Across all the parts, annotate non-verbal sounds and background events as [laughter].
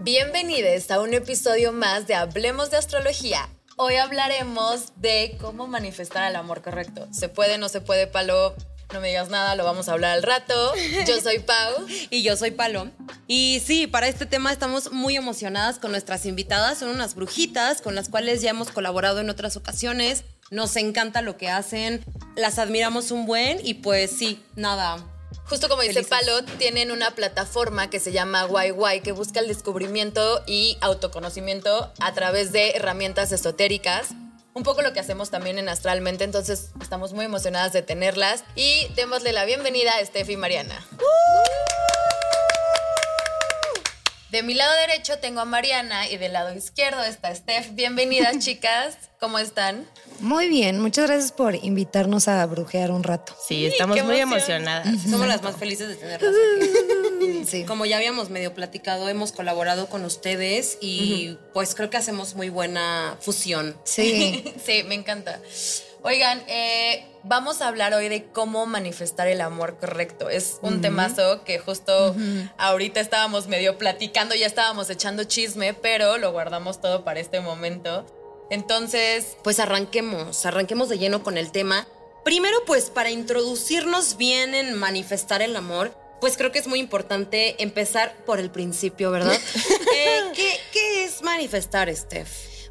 Bienvenidos a un episodio más de Hablemos de Astrología. Hoy hablaremos de cómo manifestar el amor correcto. ¿Se puede, no se puede, Palo? No me digas nada, lo vamos a hablar al rato. Yo [laughs] soy Pau. y yo soy Palo. Y sí, para este tema estamos muy emocionadas con nuestras invitadas. Son unas brujitas con las cuales ya hemos colaborado en otras ocasiones. Nos encanta lo que hacen, las admiramos un buen y pues sí, nada, Justo como dice Palo, tienen una plataforma que se llama YY que busca el descubrimiento y autoconocimiento a través de herramientas esotéricas. Un poco lo que hacemos también en Astralmente, entonces estamos muy emocionadas de tenerlas y démosle la bienvenida a Steffi y Mariana. De mi lado derecho tengo a Mariana y del lado izquierdo está Steph. Bienvenidas, [laughs] chicas. ¿Cómo están? Muy bien, muchas gracias por invitarnos a brujear un rato. Sí, estamos muy emocionadas. Somos las más felices de tenerlas aquí. [laughs] Como ya habíamos medio platicado, hemos colaborado con ustedes y pues creo que hacemos muy buena fusión. Sí. [laughs] sí, me encanta. Oigan, eh, vamos a hablar hoy de cómo manifestar el amor correcto. Es un temazo que justo ahorita estábamos medio platicando, ya estábamos echando chisme, pero lo guardamos todo para este momento. Entonces, pues arranquemos, arranquemos de lleno con el tema. Primero, pues para introducirnos bien en manifestar el amor, pues creo que es muy importante empezar por el principio, ¿verdad? [laughs] Eh, ¿qué, ¿Qué es manifestar, Steph?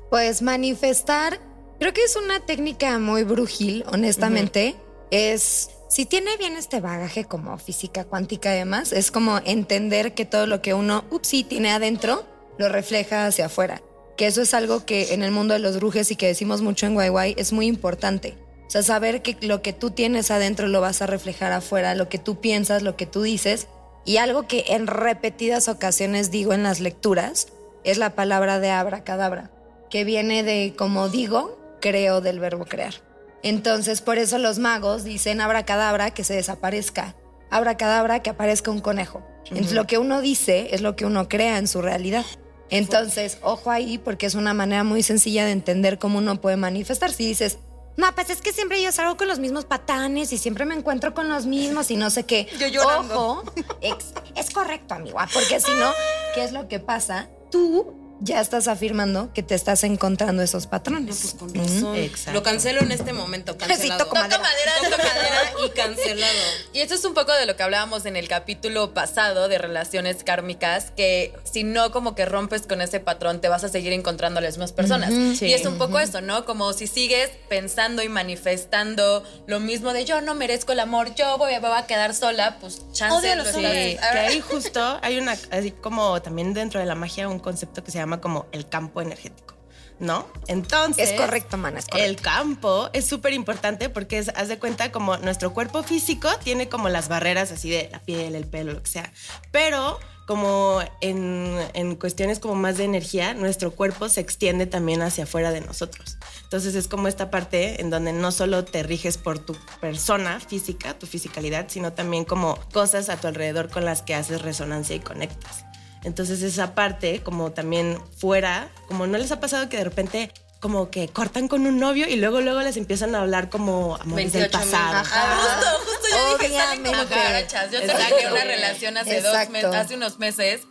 Pues manifestar Creo que es una técnica muy brujil, honestamente. Es, si tiene bien este bagaje como física cuántica además, es como entender que todo lo que uno, ups, sí, tiene adentro, lo refleja hacia afuera. Que eso es algo que en el mundo de los brujes y que decimos mucho en YY es muy importante. O sea, saber que lo que tú tienes adentro lo vas a reflejar afuera, lo que tú piensas, lo que tú dices. Y algo que en repetidas ocasiones digo en las lecturas es la palabra de abracadabra, que viene de como digo, creo del verbo crear. Entonces, por eso los magos dicen abracadabra que se desaparezca, abracadabra que aparezca un conejo. Entonces, lo que uno dice es lo que uno crea en su realidad. Entonces, ojo ahí, porque es una manera muy sencilla de entender cómo uno puede manifestar. Si dices, no, pues es que siempre yo salgo con los mismos patanes y siempre me encuentro con los mismos y no sé qué. Yo llorando. Ojo, es, es correcto, amigo, porque si no, ¿qué es lo que pasa? Tú ya estás afirmando que te estás encontrando esos patrones. No, pues con razón. Exacto. Lo cancelo en este momento, [laughs] cancelado. Sí, toco madera. Toco madera y [laughs] cancelado. Y esto es un poco de lo que hablábamos en el capítulo pasado de relaciones kármicas, que si no como que rompes con ese patrón, te vas a seguir encontrando a las mismas personas. Y es un poco eso, ¿no? Como si sigues pensando y manifestando lo mismo de yo no merezco el amor, yo voy, a quedar sola, pues chance. Lo sí, que ahí [laughs] justo hay una, así como también dentro de la magia, un concepto que se llama como el campo energético. ¿No? Entonces. Es correcto, mana. El campo es súper importante porque es, haz de cuenta, como nuestro cuerpo físico tiene como las barreras así de la piel, el pelo, lo que sea. Pero como en, en, cuestiones como más de energía, nuestro cuerpo se extiende también hacia afuera de nosotros. Entonces es como esta parte en donde no solo te riges por tu persona física, tu fisicalidad, sino también como cosas a tu alrededor con las que haces resonancia y conectas. Entonces esa parte, como también fuera, como no les ha pasado que de repente como que cortan con un novio y luego luego les empiezan a hablar como amores del pasado. Justo, justo yo dije, salen como Yo tenía una relación hace dos meses, hace unos meses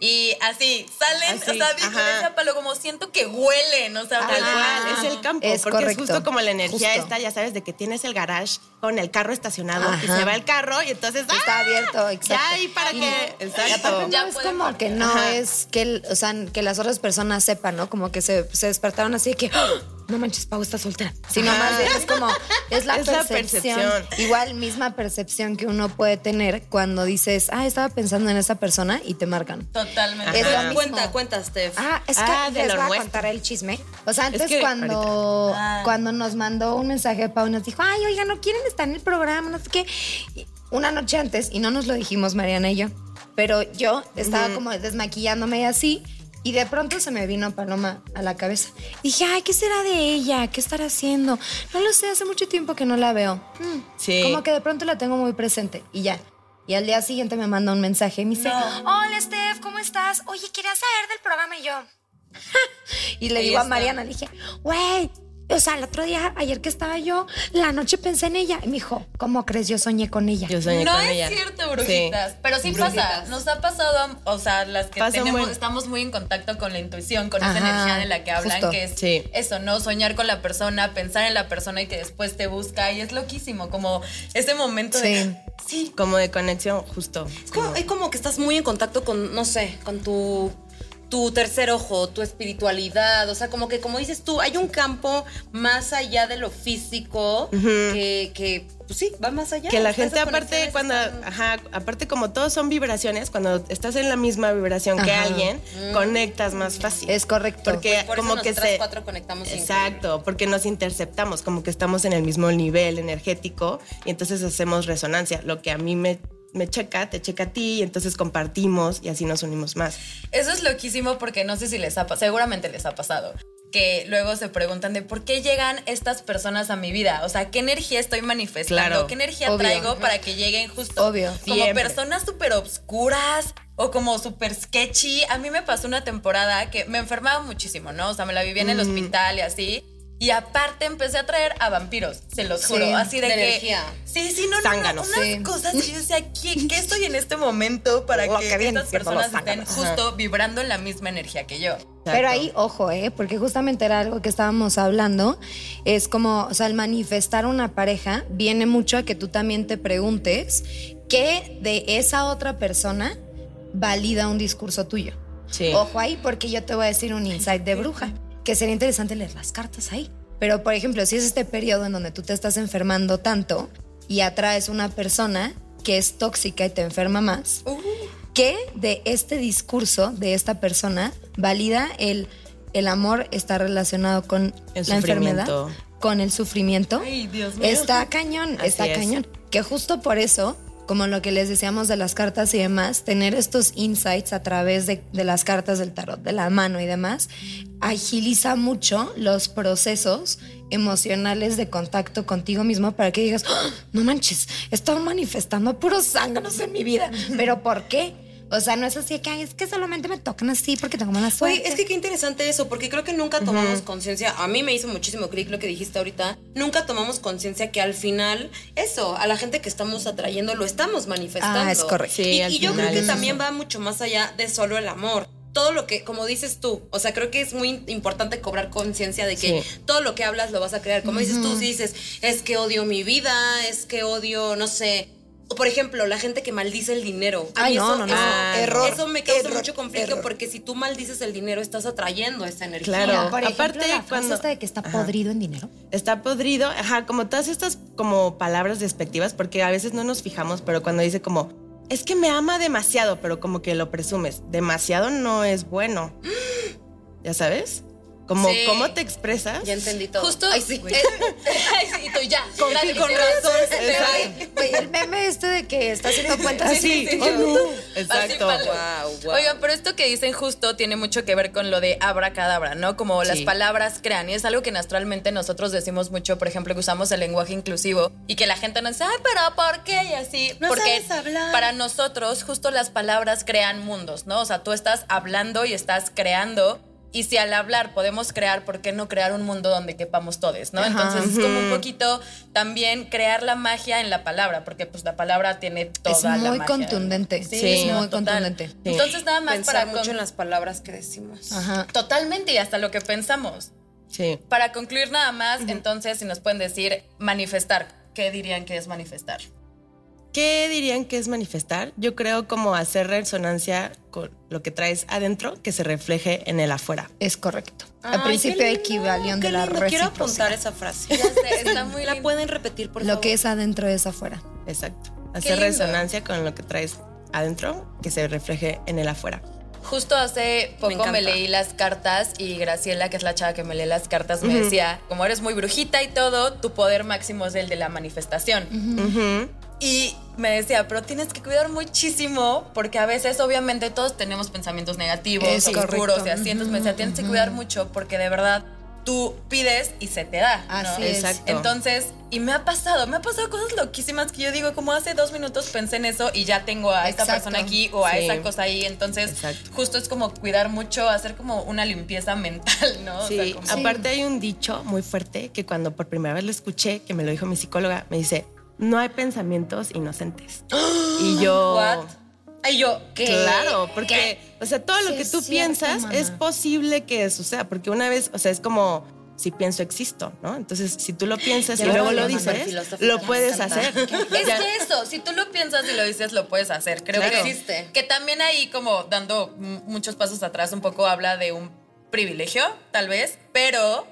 y así, salen, así, o sea, dijo esa palo, como siento que huelen, o sea, tal cual, es el campo, es porque correcto. es justo como la energía justo. esta, ya sabes, de que tienes el garage con el carro estacionado Ajá. y se va el carro y entonces está ¡ah! abierto, exacto. Ya y para y que, exacto. Ya es como que no Ajá. es que, o sea, que las otras personas sepan, ¿no? Como que se, se despertaron así de que ¡Oh! No manches, Pau está soltera. Sino Ajá. más bien es como, es la, [laughs] es percepción. la percepción. Igual misma percepción que uno puede tener cuando dices, ah, estaba pensando en esa persona y te marcan. Totalmente. Es lo mismo. Cuenta, cuenta, Steph. Ah, es que Ah, de les lo voy a nuestro. contar el chisme. O sea, antes Es que cuando, Ah. cuando nos mandó un mensaje Pau y nos dijo, ay, oiga, ¿no quieren estar en el programa? No sé qué. Una noche antes, y no nos lo dijimos Mariana y yo, pero yo estaba como desmaquillándome y así, y de pronto se me vino Paloma a la cabeza. Dije, ay, ¿qué será de ella? ¿Qué estará haciendo? No lo sé, hace mucho tiempo que no la veo. Mm, Sí. Como que de pronto la tengo muy presente y ya. Y al día siguiente me manda un mensaje y me dice, hola Steph, ¿cómo estás? Oye, quería saber del programa y yo. [laughs] y le Ahí digo a está. Mariana, le dije, güey, o sea, el otro día, ayer que estaba yo, la noche pensé en ella. Y me dijo, ¿cómo crees? Yo soñé con ella. Yo soñé no con es ella. cierto, brujitas. Pero sí pasa. Nos ha pasado, a- o sea, las que tenemos, muy- estamos muy en contacto con la intuición, con esa energía de la que hablan, justo. que es Sí. eso, ¿no? Soñar con la persona, pensar en la persona y que después te busca. Y es loquísimo, como ese momento de. Sí. Como de conexión, justo. Es como, es como que estás muy en contacto con, no sé, con tu, tu tercer ojo, tu espiritualidad. O sea, como que, como dices tú, hay un campo más allá de lo físico que, que, pues sí, va más allá. Que la gente aparte cuando, están- ajá, aparte como todos son vibraciones, cuando estás en la misma vibración que alguien, conectas más fácil. Es correcto. Porque Por eso como que nosotras se cuatro conectamos Exacto, porque nos interceptamos, como que estamos en el mismo nivel energético y entonces hacemos resonancia. Lo que a mí me, me checa, te checa a ti y entonces compartimos y así nos unimos más. Eso es loquísimo porque no sé si les ha pasado, seguramente les ha pasado, que luego se preguntan de por qué llegan estas personas a mi vida, o sea, qué energía estoy manifestando, Claro. qué energía Obvio. traigo para que lleguen justo Obvio. como Siempre. personas súper obscuras o como súper sketchy. A mí me pasó una temporada que me enfermaba muchísimo, ¿no? O sea, me la vivía en el hospital y así. Y aparte empecé a traer a vampiros, se los juro. Sí, así de, de que. energía. Sí, sí, no, no, no. Zánganos. Unas Sí. cosas. Y yo decía, ¿qué, qué estoy en este momento para que, que estas personas estén justo vibrando en la misma energía que yo? Pero ahí, ojo, ¿eh? Porque justamente era algo que estábamos hablando. Es como, o sea, el manifestar una pareja viene mucho a que tú también te preguntes qué de esa otra persona valida un discurso tuyo. Sí. Ojo ahí, porque yo te voy a decir un insight de bruja, que sería interesante leer las cartas ahí. Pero, por ejemplo, si es este periodo en donde tú te estás enfermando tanto y atraes una persona que es tóxica y te enferma más, ¿qué de este discurso de esta persona valida el, el amor está relacionado con El la enfermedad, con el sufrimiento? Ay, Dios mío. Está cañón, Así está es. cañón. Que justo por eso, como lo que les decíamos de las cartas y demás, tener estos insights a través de, de las cartas del tarot, de la mano y demás, agiliza mucho los procesos emocionales de contacto contigo mismo para que digas, "Ah, no manches, he estado manifestando puros zánganos en mi vida. ¿Pero por qué? O sea, no es así que "Ay, es que solamente me tocan así porque tengo mala suerte. Oye, es que qué interesante eso, porque creo que nunca tomamos conciencia. A mí me hizo muchísimo clic lo que dijiste ahorita. Nunca tomamos conciencia que al final, eso, a la gente que estamos atrayendo lo estamos manifestando. Ah, es correcto. Sí, y yo creo que también va mucho más allá de solo el amor. Todo lo que, como dices tú, o sea, creo que es muy importante cobrar conciencia de que Sí. todo lo que hablas lo vas a crear. Como dices tú, si dices, es que odio mi vida, es que odio, no sé. O por ejemplo, la gente que maldice el dinero. A Ay, mí no, eso- no, no. eso- Error, Eso me causa error, mucho conflicto error. porque si tú maldices el dinero, estás atrayendo esa energía. Claro. Mira, por ejemplo, Aparte, la frase cuando- esta de que está Ajá. podrido en dinero. Está podrido, ajá, como todas estas como palabras despectivas, porque a veces no nos fijamos, pero cuando dice como, es que me ama demasiado, pero como que lo presumes, demasiado no es bueno. [gasps] ¿Ya sabes? Como Sí. cómo te expresas. Ya entendí todo. Justo. Ay, sí. ay, sí, y tú ya. Con, razón. El meme este de que está haciendo cuentas Así, oh, no. Así Exacto. Wow, wow. Oigan, pero esto que dicen justo tiene mucho que ver con lo de abracadabra, ¿no? Como las Sí. palabras crean. Y es algo que naturalmente nosotros decimos mucho, por ejemplo, que usamos el lenguaje inclusivo y que la gente nos dice, ay, pero ¿por qué? Y así. No Porque sabes hablar. para nosotros, justo las palabras crean mundos, ¿no? O sea, tú estás hablando y estás creando. Y si al hablar podemos crear, ¿por qué no crear un mundo donde quepamos todos, no? Entonces es como un poquito también crear la magia en la palabra, porque pues la palabra tiene toda Es la muy magia. contundente. Sí, Sí, es muy total. contundente. Entonces nada más Pensar para mucho con- en las palabras que decimos. Ajá. Totalmente y hasta lo que pensamos. Sí. Para concluir nada más, entonces si nos pueden decir manifestar, ¿qué dirían que es manifestar? ¿Qué dirían que es manifestar? Yo creo como hacer resonancia con lo que traes adentro que se refleje en el afuera. Es correcto. Al principio equivalión de la lindo. Quiero reciprocidad. apuntar esa frase. [laughs] está muy ¿La pueden repetir, por Lo favor? que es adentro es afuera. Exacto. Hacer resonancia con lo que traes adentro que se refleje en el afuera. Justo hace poco me, leí las cartas y Graciela, que es la chava que me lee las cartas, me decía, como eres muy brujita y todo, tu poder máximo es el de la manifestación. Y me decía, pero tienes que cuidar muchísimo porque a veces obviamente todos tenemos pensamientos negativos, Es oscuros correcto. y así. Entonces me decía, tienes que cuidar mucho porque de verdad tú pides y se te da. ¿no? Así es. Exacto. Entonces, y me ha pasado, me ha pasado cosas loquísimas que yo digo, como hace dos minutos pensé en eso y ya tengo a esta persona aquí o a Sí. esa cosa ahí. Entonces, Exacto. justo es como cuidar mucho, hacer como una limpieza [laughs] mental, ¿no? O sea, Sí, aparte hay un dicho muy fuerte que cuando por primera vez lo escuché, que me lo dijo mi psicóloga, me dice, no hay pensamientos inocentes. [gasps] y yo... What? Ay, yo, ¿qué? Claro, porque, o sea, todo lo Sí, que tú cierto, piensas es posible que suceda, porque una vez, o sea, es como si pienso existo, ¿no? Entonces, si tú lo piensas Ya y luego lo dices, lo puedes hacer. [laughs] Es que eso, si tú lo piensas y lo dices, lo puedes hacer. Creo Claro. que Existe. Que también ahí, como dando muchos pasos atrás, un poco habla de un privilegio, tal vez, pero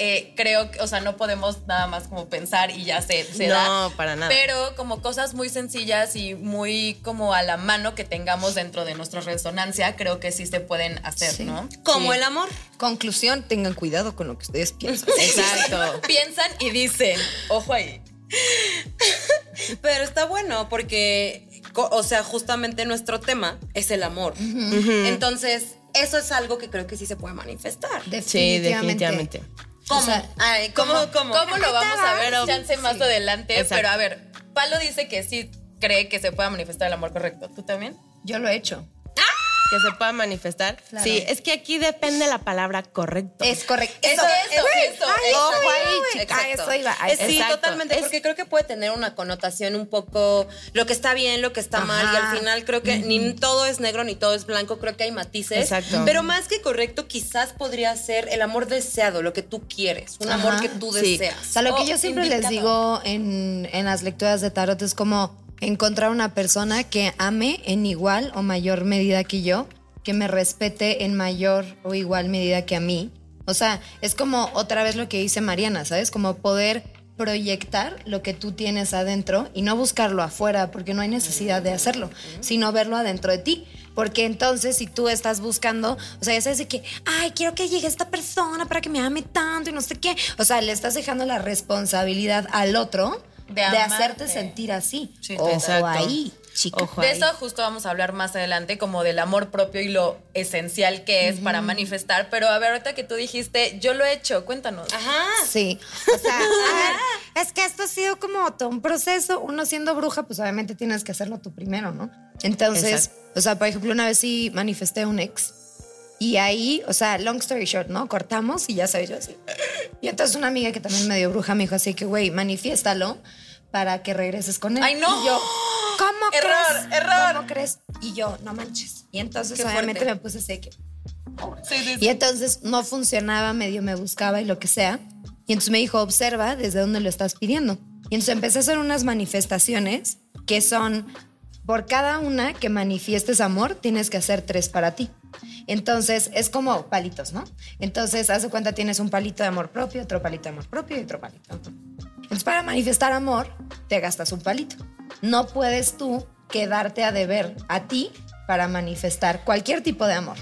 eh, creo que, o sea, no podemos nada más como pensar y ya se, se No, da. para nada. Pero como cosas muy sencillas y muy como a la mano que tengamos dentro de nuestra resonancia, creo que sí se pueden hacer, Sí. ¿no? Como Sí. el amor. Conclusión, tengan cuidado con lo que ustedes piensan. [laughs] Exacto. Piensan y dicen, ojo ahí. [laughs] Pero está bueno porque, o sea, justamente nuestro tema es el amor. Entonces, eso es algo que creo que sí se puede manifestar. Sí, definitivamente. ¿Cómo? O sea, Ay, ¿cómo, cómo? ¿Cómo lo vamos a ver? Pero- Chance más sí. adelante. Exacto. Pero a ver, Palo dice que sí cree que se pueda manifestar el amor correcto. ¿Tú también? Yo lo he hecho. Que se pueda manifestar. Claro. Sí, es que aquí depende la palabra correcto. Es correcto. Eso, eso, eso, Ay, eso. ojo ahí, chica. A eso iba. a eso sí, totalmente, Es- porque creo que puede tener una connotación un poco lo que está bien, lo que está mal, y al final creo que ni todo es negro ni todo es blanco, creo que hay matices. Exacto. Pero más que correcto, quizás podría ser el amor deseado, lo que tú quieres, un amor que tú Sí. deseas. O sea, lo que Oh, yo siempre les digo en, en las lecturas de tarot es como encontrar una persona que ame en igual o mayor medida que yo, que me respete en mayor o igual medida que a mí. O sea, es como otra vez lo que dice Mariana, ¿sabes? Como poder proyectar lo que tú tienes adentro y no buscarlo afuera, porque no hay necesidad de hacerlo, sino verlo adentro de ti. Porque entonces, si tú estás buscando, o sea, ya sabes que, ay, quiero que llegue esta persona para que me ame tanto y no sé qué. O sea, le estás dejando la responsabilidad al otro De hacerte sentir así. Sí, Ojo exacto. ahí, chica. Ojo De ahí. eso justo vamos a hablar más adelante, como del amor propio y lo esencial que es para manifestar. Pero a ver, ahorita que tú dijiste, yo lo he hecho, cuéntanos. Ajá. Sí. O sea, [laughs] a ver, es que esto ha sido como todo un proceso. Uno siendo bruja, pues obviamente tienes que hacerlo tú primero, ¿no? Entonces, Exacto. o sea, por ejemplo, una vez sí manifesté a un ex. Y ahí, o sea, long story short, ¿no? Cortamos y ya sabes, yo así. Y entonces una amiga que también me dio bruja me dijo así que, güey, manifiéstalo para que regreses con él. ¡Ay, no! Y yo, ¿cómo Error, crees? error. ¿Cómo crees? Y yo, no manches. Y entonces Qué obviamente fuerte. me puse así que, Sí, sí, sí. y entonces no funcionaba, medio me buscaba y lo que sea. Y entonces me dijo, observa desde dónde lo estás pidiendo. Y entonces empecé a hacer unas manifestaciones que son, por cada una que manifiestes amor, tienes que hacer tres para ti. Entonces es como palitos, ¿no? Entonces, haz de cuenta, tienes un palito de amor propio, otro palito de amor propio y otro palito. Entonces, para manifestar amor, te gastas un palito. No puedes tú quedarte a deber a ti para manifestar cualquier tipo de amor,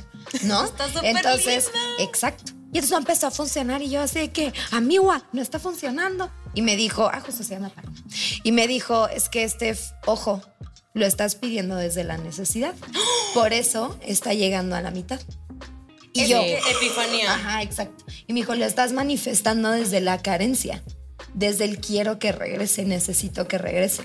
¿no? [laughs] Está Entonces, linda. exacto. Y entonces no empezó a funcionar y yo así de que, amiga, no está funcionando. Y me dijo, ah, justo se llama Paloma. Y me dijo, es que este, ojo, lo estás pidiendo desde la necesidad. Por eso está llegando a la mitad. Y Es yo, epifanía. Ajá, exacto. Y me dijo, lo estás manifestando desde la carencia, desde el quiero que regrese, necesito que regrese.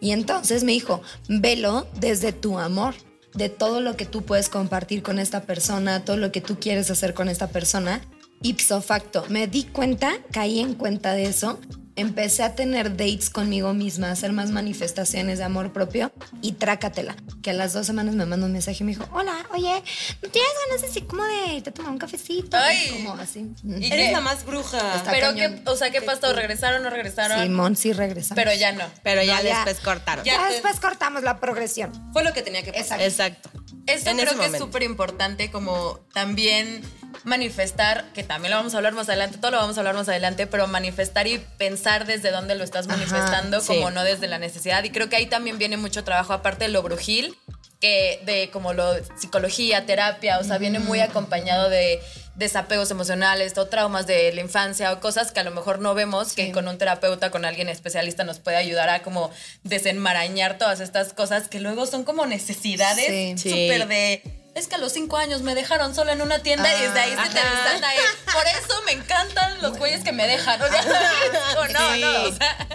Y entonces me dijo, velo desde tu amor, de todo lo que tú puedes compartir con esta persona, todo lo que tú quieres hacer con esta persona. Ipso facto, me di cuenta, caí en cuenta de eso, empecé a tener dates conmigo misma, a hacer más manifestaciones de amor propio y trácatela. Que a las dos semanas me mandó un mensaje y me dijo, hola, oye, ¿no tienes ganas así como de irte a tomar un cafecito? Ay. Como así. ¿Y Eres la más bruja. Está Pero, cañón. ¿qué, o sea, ¿qué pasó? ¿Regresaron o no regresaron? Simón sí regresa. Pero ya no. Pero ya No, ya. después cortaron. Ya. ya después cortamos la progresión. Fue lo que tenía que pasar. Exacto. Eso En creo que es súper importante como también manifestar, que también lo vamos a hablar más adelante, todo lo vamos a hablar más adelante, pero manifestar y pensar desde dónde lo estás Ajá, manifestando, sí. como no desde la necesidad. Y creo que ahí también viene mucho trabajo, aparte de lo brujil, que de como lo psicología, terapia, o sea, viene muy acompañado de desapegos emocionales o traumas de la infancia o cosas que a lo mejor no vemos que con un terapeuta, con alguien especialista nos puede ayudar a como desenmarañar todas estas cosas que luego son como necesidades Sí. Sí. súper de es que a los cinco años me dejaron sola en una tienda y desde ahí se te desata él. Por eso me encantan los güeyes que me dejan. O sea, [laughs] [laughs] o no, Sí. no. O sea,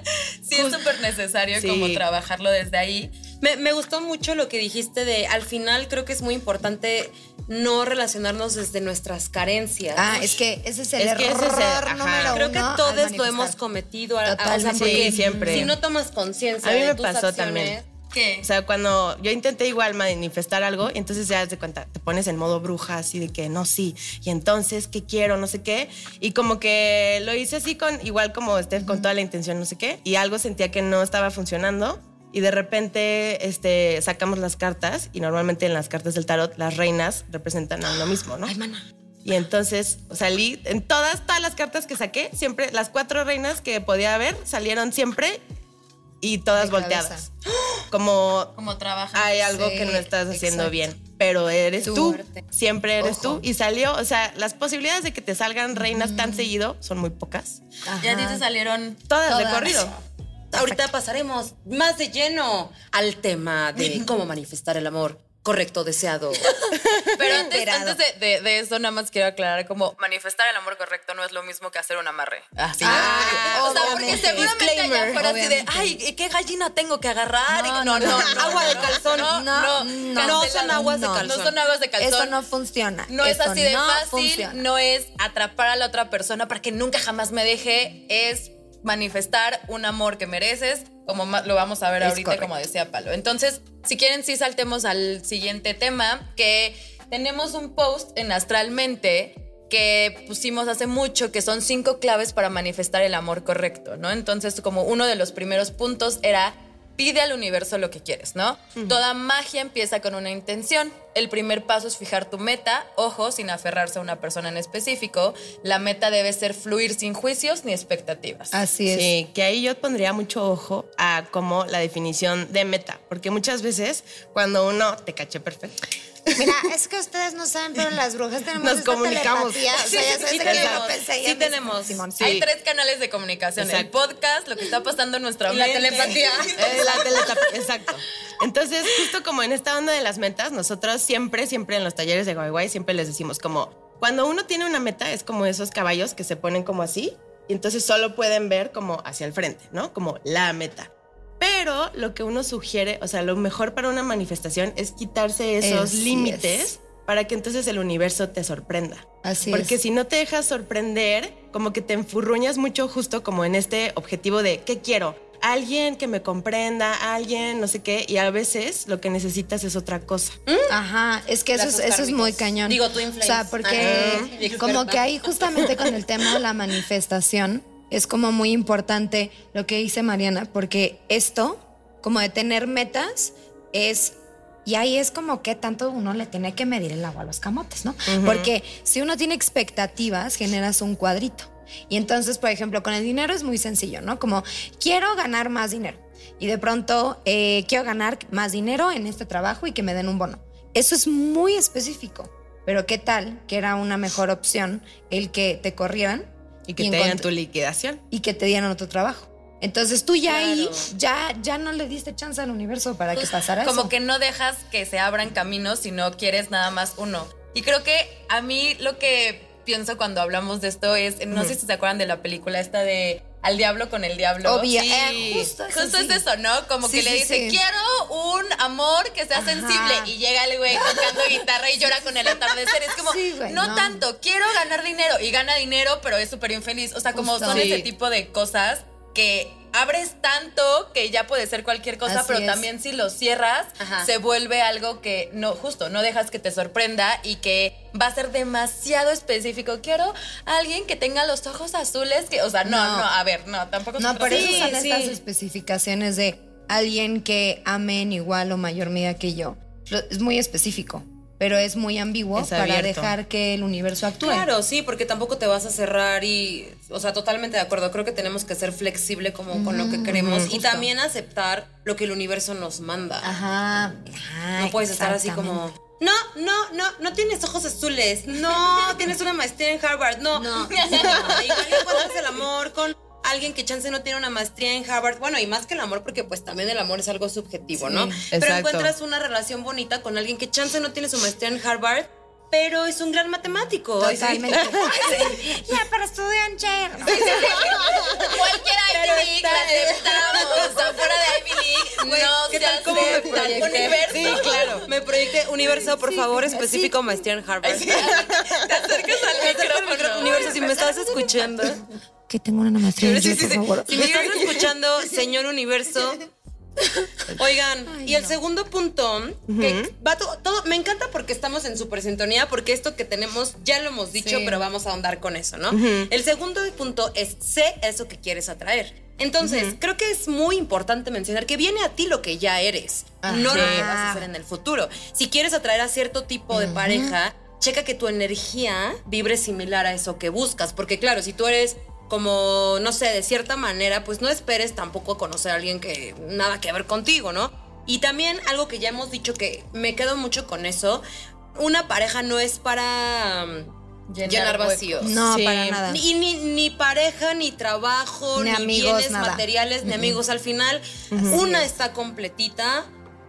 sí es súper necesario Sí. como trabajarlo desde ahí. Me, me gustó mucho lo que dijiste de al final creo que es muy importante no relacionarnos desde nuestras carencias. Ah, es que ese es el Es que ese es el- error ajá. número Creo que uno todos lo hemos cometido. a- a- o sea, Totalmente. porque Sí, siempre. Si no tomas conciencia de tus pasó acciones, también. ¿Qué? O sea, cuando yo intenté igual manifestar algo, entonces ya te cuenta, te pones en modo bruja, así de que no, sí, y entonces, ¿qué quiero? No sé qué. Y como que lo hice así con, igual como Steph, con toda la intención, no sé qué, y algo sentía que no estaba funcionando. Y de repente este, sacamos las cartas, y normalmente en las cartas del tarot, las reinas representan a uno mismo, ¿no? Ay, mana. Y entonces salí en todas, todas las cartas que saqué, siempre, las cuatro reinas que podía haber salieron siempre y todas volteadas. [gasps] Como Como trabaja. hay algo Sí, que no estás haciendo exacto. bien, pero eres Tú. siempre eres Ojo. tú. Y salió, o sea, las posibilidades de que te salgan reinas tan seguido son muy pocas. Ya a ti Ajá. te salieron. Todas, de corrido. Ahorita pasaremos más de lleno al tema de [laughs] cómo manifestar el amor correcto, deseado. [laughs] Pero antes, antes de, de- de eso, nada más quiero aclarar como manifestar el amor correcto no es lo mismo que hacer un amarre. Así. Ah, o sea, porque seguramente allá Disclaimer, afuera así de, ay, ¿qué gallina tengo que agarrar? No, no, no, no, no, Agua de calzón. No, No, no, no. Son aguas de calzón. No son aguas de calzón. Eso no funciona. No es así de fácil, funciona. no es atrapar a la otra persona para que nunca jamás me deje, es manifestar un amor que mereces, como lo vamos a ver Es ahorita, correcto. como decía Palo. Entonces, si quieren, sí saltemos al siguiente tema, que tenemos un post en Astralmente que pusimos hace mucho, que son cinco claves para manifestar el amor correcto, ¿no? Entonces, como uno de los primeros puntos era pide al universo lo que quieres, ¿no? Toda magia empieza con una intención. El primer paso es fijar tu meta, ojo, sin aferrarse a una persona en específico. La meta debe ser fluir sin juicios ni expectativas. Así es. Sí, que ahí yo pondría mucho ojo a como la definición de meta, porque muchas veces cuando uno te caché perfecto. Mira, es que ustedes no saben, pero las brujas tenemos Nos esta comunicamos. telepatía. O sea, ya sabes Sí que yo tenemos, pensé. sí tenemos. Simón. Sí. Hay tres canales de comunicación, el podcast, lo que está pasando en nuestra [laughs] la telepatía. Eh, la teletap- exacto. Entonces, justo como en esta onda de las metas, nosotros siempre, siempre en los talleres de Guay Guay, siempre les decimos como, cuando uno tiene una meta, es como esos caballos que se ponen como así, y entonces solo pueden ver como hacia el frente, ¿no? Como la meta. Pero lo que uno sugiere, o sea, lo mejor para una manifestación es quitarse esos Así límites es. para que entonces el universo te sorprenda. Así Porque es. si no te dejas sorprender, como que te enfurruñas mucho justo como en este objetivo de ¿qué quiero? Alguien que me comprenda, alguien, no sé qué, y a veces lo que necesitas es otra cosa. Ajá, es que eso es, eso es muy cañón. Digo, tú O sea, porque Ajá. como que ahí justamente con el tema de la manifestación es como muy importante lo que dice Mariana, porque esto, como de tener metas, es... Y ahí es como que tanto uno le tiene que medir el agua a los camotes, ¿no? Porque si uno tiene expectativas, generas un cuadrito. Y entonces, por ejemplo, con el dinero es muy sencillo, ¿no? Como quiero ganar más dinero. Y de pronto eh, quiero ganar más dinero en este trabajo y que me den un bono. Eso es muy específico. Pero ¿qué tal que era una mejor opción el que te corrieran Y que te den encont- tu liquidación. y que te dieran otro trabajo? Entonces tú ya ahí ya, ya no le diste chance al universo para que pasara Como eso. que no dejas que se abran caminos, sino quieres nada más uno. Y creo que a mí lo que pienso cuando hablamos de esto es, no sé si se acuerdan de la película esta de Al diablo con el diablo. Obvio, Sí. eh, justo, eso Justo sí. es eso, ¿no? Como Sí, que le dice, sí. quiero un amor que sea Ajá. sensible. Y llega el güey tocando guitarra y llora con el atardecer. Es como, Sí, güey, no, no. tanto, quiero ganar dinero. Y gana dinero, pero es súper infeliz. O sea, como Justo. son Sí. ese tipo de cosas que abres tanto que ya puede ser cualquier cosa, Así pero es. también si lo cierras, Ajá. se vuelve algo que no, justo, no dejas que te sorprenda y que va a ser demasiado específico. Quiero a alguien que tenga los ojos azules, que, o sea, no, no, No. a ver, no, tampoco No, por eso son sí. estas especificaciones de alguien que ame en igual o mayor medida que yo. Es muy específico, pero es muy ambiguo Es para dejar que el universo actúe. Claro, sí, porque tampoco te vas a cerrar y, o sea, totalmente de acuerdo. Creo que tenemos que ser flexible como con lo que queremos y también aceptar lo que el universo nos manda. Ajá. no puedes estar así como, no, no, no, no tienes ojos azules, no, tienes una maestría en Harvard, no, no. [laughs] igual encuentras el amor con alguien que chance no tiene una maestría en Harvard, bueno, y más que el amor, porque pues también el amor es algo subjetivo, ¿no? Pero encuentras una relación bonita con alguien que chance no tiene su maestría en Harvard, pero es un gran matemático. Totalmente. [laughs] ya, pero estudian Cher. Cualquier Pero Ivy League la aceptamos. Afuera de Ivy League no ¿qué tal cómo me proyecté? Universo. Sí, claro. Me proyecté Universo, por favor, específico maestría en Harvard. Te acercas al micrófono. Universo, si me estás escuchando. Que tengo una en Sí, sí, sí. Si me estás escuchando, señor Universo. [laughs] Oigan, y el segundo punto, que va to- todo, me encanta porque estamos en super sintonía, porque esto que tenemos ya lo hemos dicho, Sí. pero vamos a ahondar con eso, ¿no? El segundo punto es sé eso que quieres atraer. Entonces, creo que es muy importante mencionar que viene a ti lo que ya eres, no lo que vas a hacer en el futuro. Si quieres atraer a cierto tipo de pareja, checa que tu energía vibre similar a eso que buscas, porque claro, si tú eres como, no sé, de cierta manera, pues no esperes tampoco conocer a alguien que nada que ver contigo, ¿no? Y también algo que ya hemos dicho que me quedo mucho con eso, una pareja no es para um, Llenar huecos. vacíos. No, Sí. para nada. Ni, ni, ni pareja, ni trabajo, Ni ni, amigos, bienes nada. materiales, ni amigos. Al final, una está completita,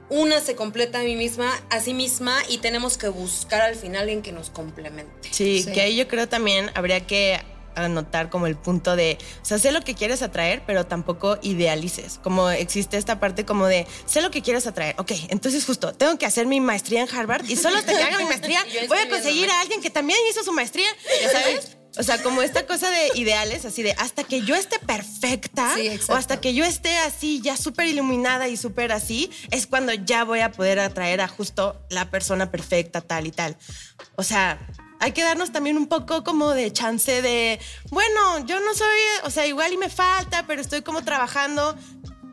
una se completa a mí misma, a sí misma, y tenemos que buscar al final alguien que nos complemente. Sí, Sí. que ahí yo creo también habría que anotar como el punto de, o sea, sé lo que quieres atraer, pero tampoco idealices. Como existe esta parte como de, sé lo que quieres atraer. Ok, entonces justo, tengo que hacer mi maestría en Harvard y solo hasta que haga mi maestría [laughs] voy a conseguir a alguien que también hizo su maestría, ¿ya [laughs] sabes? O sea, como esta cosa de ideales, así de hasta que yo esté perfecta Sí, o hasta que yo esté así, ya súper iluminada y súper así, es cuando ya voy a poder atraer a justo la persona perfecta, tal y tal. O sea, hay que darnos también un poco como de chance de, bueno, yo no soy, o sea, igual y me falta, pero estoy como trabajando.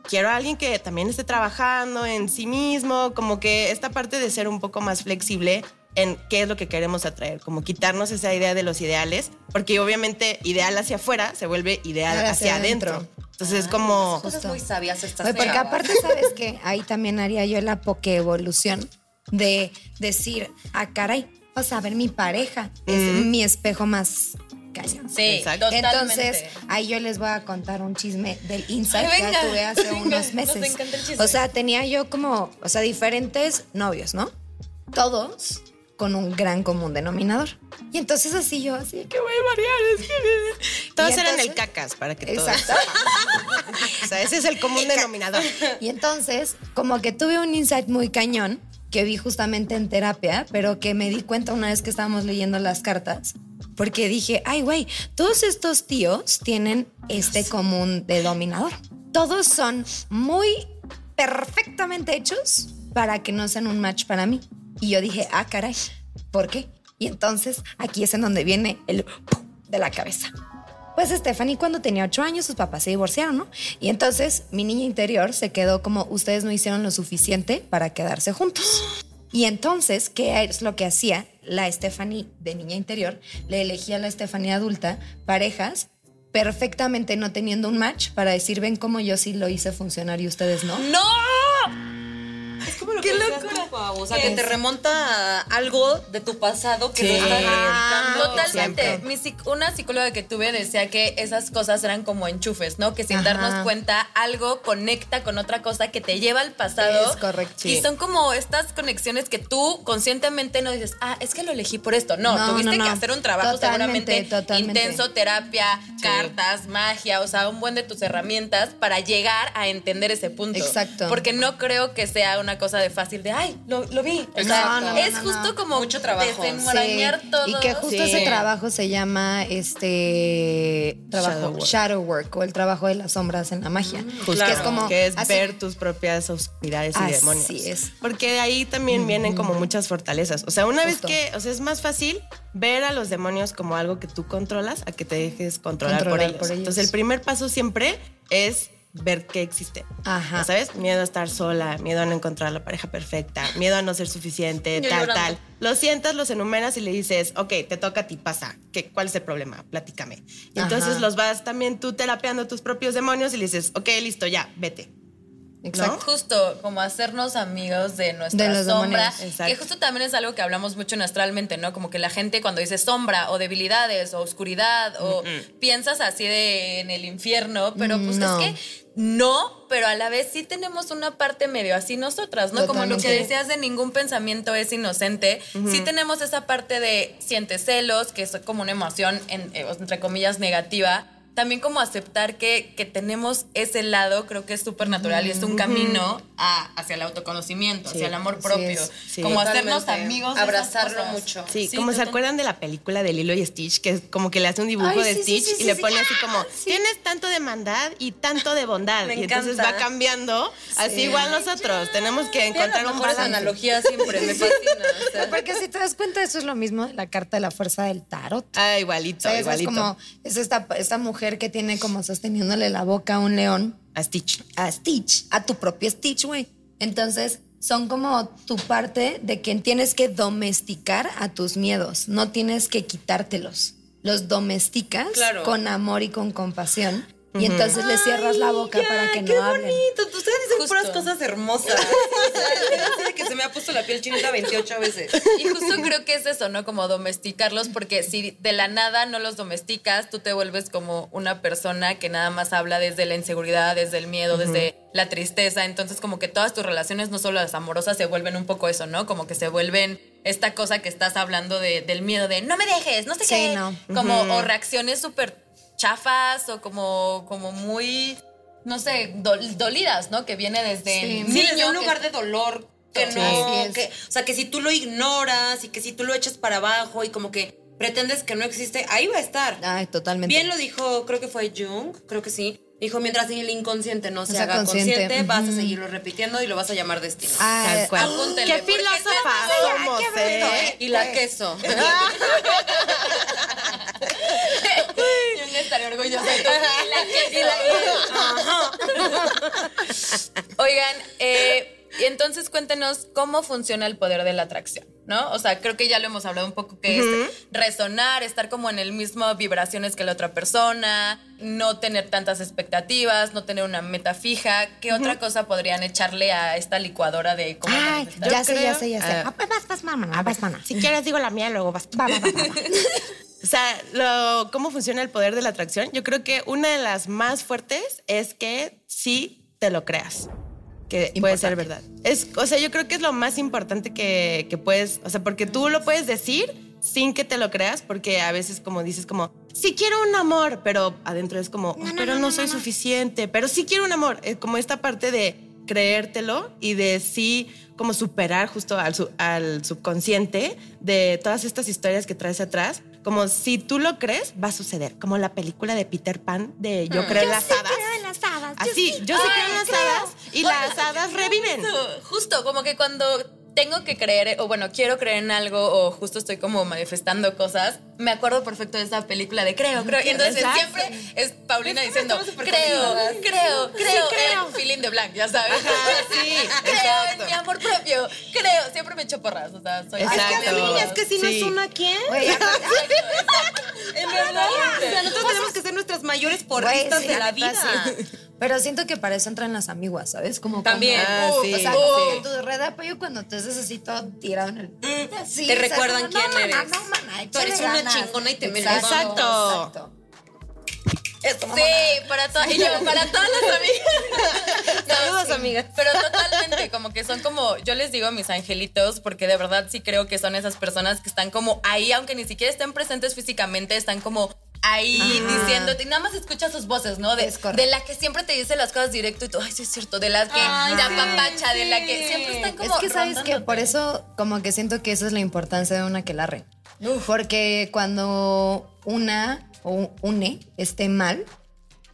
Quiero a alguien que también esté trabajando en sí mismo, como que esta parte de ser un poco más flexible en qué es lo que queremos atraer, como quitarnos esa idea de los ideales, porque obviamente ideal hacia afuera se vuelve ideal Hacia hacia, adentro. adentro. Entonces es como... Cosas muy sabias estas Oye, porque chavas. aparte, ¿sabes que Ahí también haría yo la pokeevolución de decir, ah, caray, o sea, a ver, mi pareja es mi espejo más cañón. Sí, Exacto. totalmente. Entonces, ahí yo les voy a contar un chisme del Insight Ay, que venga, tuve hace venga, unos nos meses. encanta el chisme. O sea, tenía yo como, o sea, diferentes novios, ¿no? Todos con un gran común denominador. Y entonces así yo, así que voy a variar. es que- [laughs] Todos Y eran entonces- el cacas para que todos... Exacto. [laughs] O sea, ese es el común [laughs] denominador. Y entonces, como que tuve un insight muy cañón que vi justamente en terapia, pero que me di cuenta una vez que estábamos leyendo las cartas, porque dije, ay, güey, todos estos tíos tienen este común denominador. Todos son muy perfectamente hechos para que no sean un match para mí. Y yo dije, ah, caray, ¿por qué? Y entonces aquí es en donde viene el de la cabeza. Pues Stephanie cuando tenía ocho años sus papás se divorciaron, ¿no? Y entonces mi niña interior se quedó como ustedes no hicieron lo suficiente para quedarse juntos. Y entonces, ¿qué es lo que hacía la Stephanie de niña interior? Le elegía a la Stephanie adulta parejas perfectamente no teniendo un match para decir, ven cómo yo sí lo hice funcionar y ustedes no. ¡No! Es como lo ¡Qué que locura! tú, O sea, que te remonta a algo de tu pasado que Sí. te está reivindicando. Totalmente. Mi una psicóloga que tuve decía que esas cosas eran como enchufes, ¿no? Que sin Ajá. darnos cuenta algo conecta con otra cosa que te lleva al pasado. Es correcto. Y son como estas conexiones que tú conscientemente no dices, ah, es que lo elegí por esto. No, No, tuviste no, que no. hacer un trabajo Totalmente, seguramente totalmente. intenso, terapia, cartas, magia, o sea, un buen de tus herramientas para llegar a entender ese punto. Exacto. Porque no creo que sea una cosa de fácil de, ay, lo, lo vi. O sea, No, no, es no, justo no. como Mucho trabajo. desenmarañar Sí, todo. Y que justo Sí. ese trabajo se llama este trabajo Shadow work. shadow work o el trabajo de las sombras en la magia. Justo, que es como que es así- ver tus propias oscuridades y Así demonios. es. Porque de ahí también vienen como muchas fortalezas. O sea, una Justo. vez que, o sea, es más fácil ver a los demonios como algo que tú controlas a que te dejes controlar, por, ellos. por ellos. Entonces, el primer paso siempre es ver que existe. Ajá. ¿Sabes? Miedo a estar sola, miedo a no encontrar la pareja perfecta, miedo a no ser suficiente, Yo tal, llorando. tal. Los sientas, los enumeras y le dices, ok, te toca a ti, pasa. ¿Qué, ¿Cuál es el problema? Platícame. Y entonces los vas también tú terapeando tus propios demonios y le dices, ok, listo, ya, vete. Exacto. Justo, como hacernos amigos de nuestra De sombra. Que justo también es algo que hablamos mucho astralmente, ¿no? Como que la gente cuando dice sombra o debilidades o oscuridad o piensas así de en el infierno, pero pues No. es que no, pero a la vez sí tenemos una parte medio así nosotras, ¿no? Como lo que decías de ningún pensamiento es inocente. Sí tenemos esa parte de sientes celos, que es como una emoción, en- eh, entre comillas, negativa. También como aceptar que, que tenemos ese lado, creo que es súper natural y es un camino a- hacia el autoconocimiento, hacia el amor propio. es. Sí. Como hacernos Totalmente. amigos. de esas Abrazarlo mucho. Sí, Sí, como se acuerdan de la película de Lilo y Stitch, que es como que le hace un dibujo Ay, de sí, sí, Stitch sí, y sí, le sí. pone así como, Ah, sí. tienes tanto de maldad y tanto de bondad. Me y entonces encanta. va cambiando. Así igual nosotros tenemos que encontrar un balance. analogías siempre, me [laughs] fascina. o sea. [laughs] Porque si te das cuenta, eso es lo mismo de la carta de la fuerza del tarot. Ah, igualito, ¿Sabes? Es igualito. como, es esta, esta mujer que tiene como sosteniéndole la boca a un león, A Stitch. a Stitch, a tu propio Stitch, güey. Entonces, son como tu parte de que tienes que domesticar a tus miedos, no tienes que quitártelos. Los domesticas Claro. con amor y con compasión. Y entonces le cierras la boca Ya, para que qué no hablen. bonito. Ustedes dicen Justo. puras cosas hermosas. [laughs] O sea, que se me ha puesto la piel chinita 28 veces. Y justo creo que es eso, ¿no? Como domesticarlos, porque si de la nada no los domesticas, tú te vuelves como una persona que nada más habla desde la inseguridad, desde el miedo, desde la tristeza. Entonces, como que todas tus relaciones, no solo las amorosas, se vuelven un poco eso, ¿no? Como que se vuelven esta cosa que estás hablando de, del miedo de no me dejes, no sé Sí, qué. no. Como, o reacciones súper chafas o como, como muy, no sé, dol- dolidas, ¿no? Que viene desde Sí. el Sí, niño. desde un que- lugar de dolor que no, que, o sea, que si tú lo ignoras y que si tú lo echas para abajo y como que pretendes que no existe, ahí va a estar. Ay, totalmente. Bien lo dijo, creo que fue Jung, creo que sí. Dijo, mientras el inconsciente no se sea haga consciente. consciente, vas a seguirlo repitiendo y lo vas a llamar destino. Ah, Tal cual. apúntenle, Qué somos, bonito, ¿eh? ¿eh? y la queso. [laughs] [laughs] Estaría orgulloso de. [laughs] Y la. Oigan, eh, y entonces cuéntenos cómo funciona el poder de la atracción, ¿no? O sea, creo que ya lo hemos hablado un poco, que es resonar, estar como en el mismo vibraciones que la otra persona, no tener tantas expectativas, no tener una meta fija. ¿Qué otra cosa podrían echarle a esta licuadora de cómo Ay, manifestar? ya sé, ya sé, ya sé. ah. Pues vas, vas, mamá, vas, mamá. Si quieres digo la mía, luego vas. Va, va, va, va, va. [laughs] O sea, lo- ¿cómo funciona el poder de la atracción? Yo creo que una de las más fuertes es que sí te lo creas. Que puede ser verdad. Es, o sea, yo creo que es lo más importante que, que puedes, o sea, porque tú lo puedes decir sin que te lo creas, porque a veces como dices como, sí quiero un amor, pero adentro es como, "Oh, pero no, soy suficiente, pero sí quiero un amor. Es como esta parte de creértelo y de sí como superar justo al, al subconsciente de todas estas historias que traes atrás. Como si tú lo crees, va a suceder. Como la película de Peter Pan de Yo creo en las hadas. las hadas. Así, yo sí creo en las hadas y las hadas reviven. Justo, como que cuando tengo que creer, o bueno, quiero creer en algo, o justo estoy como manifestando cosas, me acuerdo perfecto de esa película de creo, creo. Y entonces Exacto. siempre es Paulina diciendo, creo, creo, creo, creo. en feeling de blank, ya sabes. Ajá, sí, [laughs] creo exacto. en mi amor propio, creo, siempre me echo porras, o sea, soy Exacto. Es que, amiga, es que si no Sí. es una, ¿quién? Güey, [laughs] En verdad. O sea, nosotros tenemos que ser nuestras mayores porristas sí, de la vida. Sí. Pero siento que para eso entran las amiguas, ¿sabes? Como También. cuando- Ah, sí. O sea, Uh. como que tu red de apoyo cuando te haces así todo tirado en el... Sí, Te o sea, recuerdan como, quién no, eres. Mana, no, mana, Tú eres una ganas. chingona y te mereces. Exacto. exacto. Sí, para todas, y yo, para todas las amigas. [laughs] No, Saludos, sí. amigas. Pero totalmente, como que son como, yo les digo mis angelitos, porque de verdad sí creo que son esas personas que están como ahí, aunque ni siquiera estén presentes físicamente, están como ahí diciéndote, y nada más escuchas sus voces, ¿no? De, de la que siempre te dice las cosas directo y tú, ay, sí es cierto, de la que Ay, te sí, apapacha, de la que siempre están como Es que sabes que por eso como que siento que esa es la importancia de una que la Porque cuando una o une esté mal,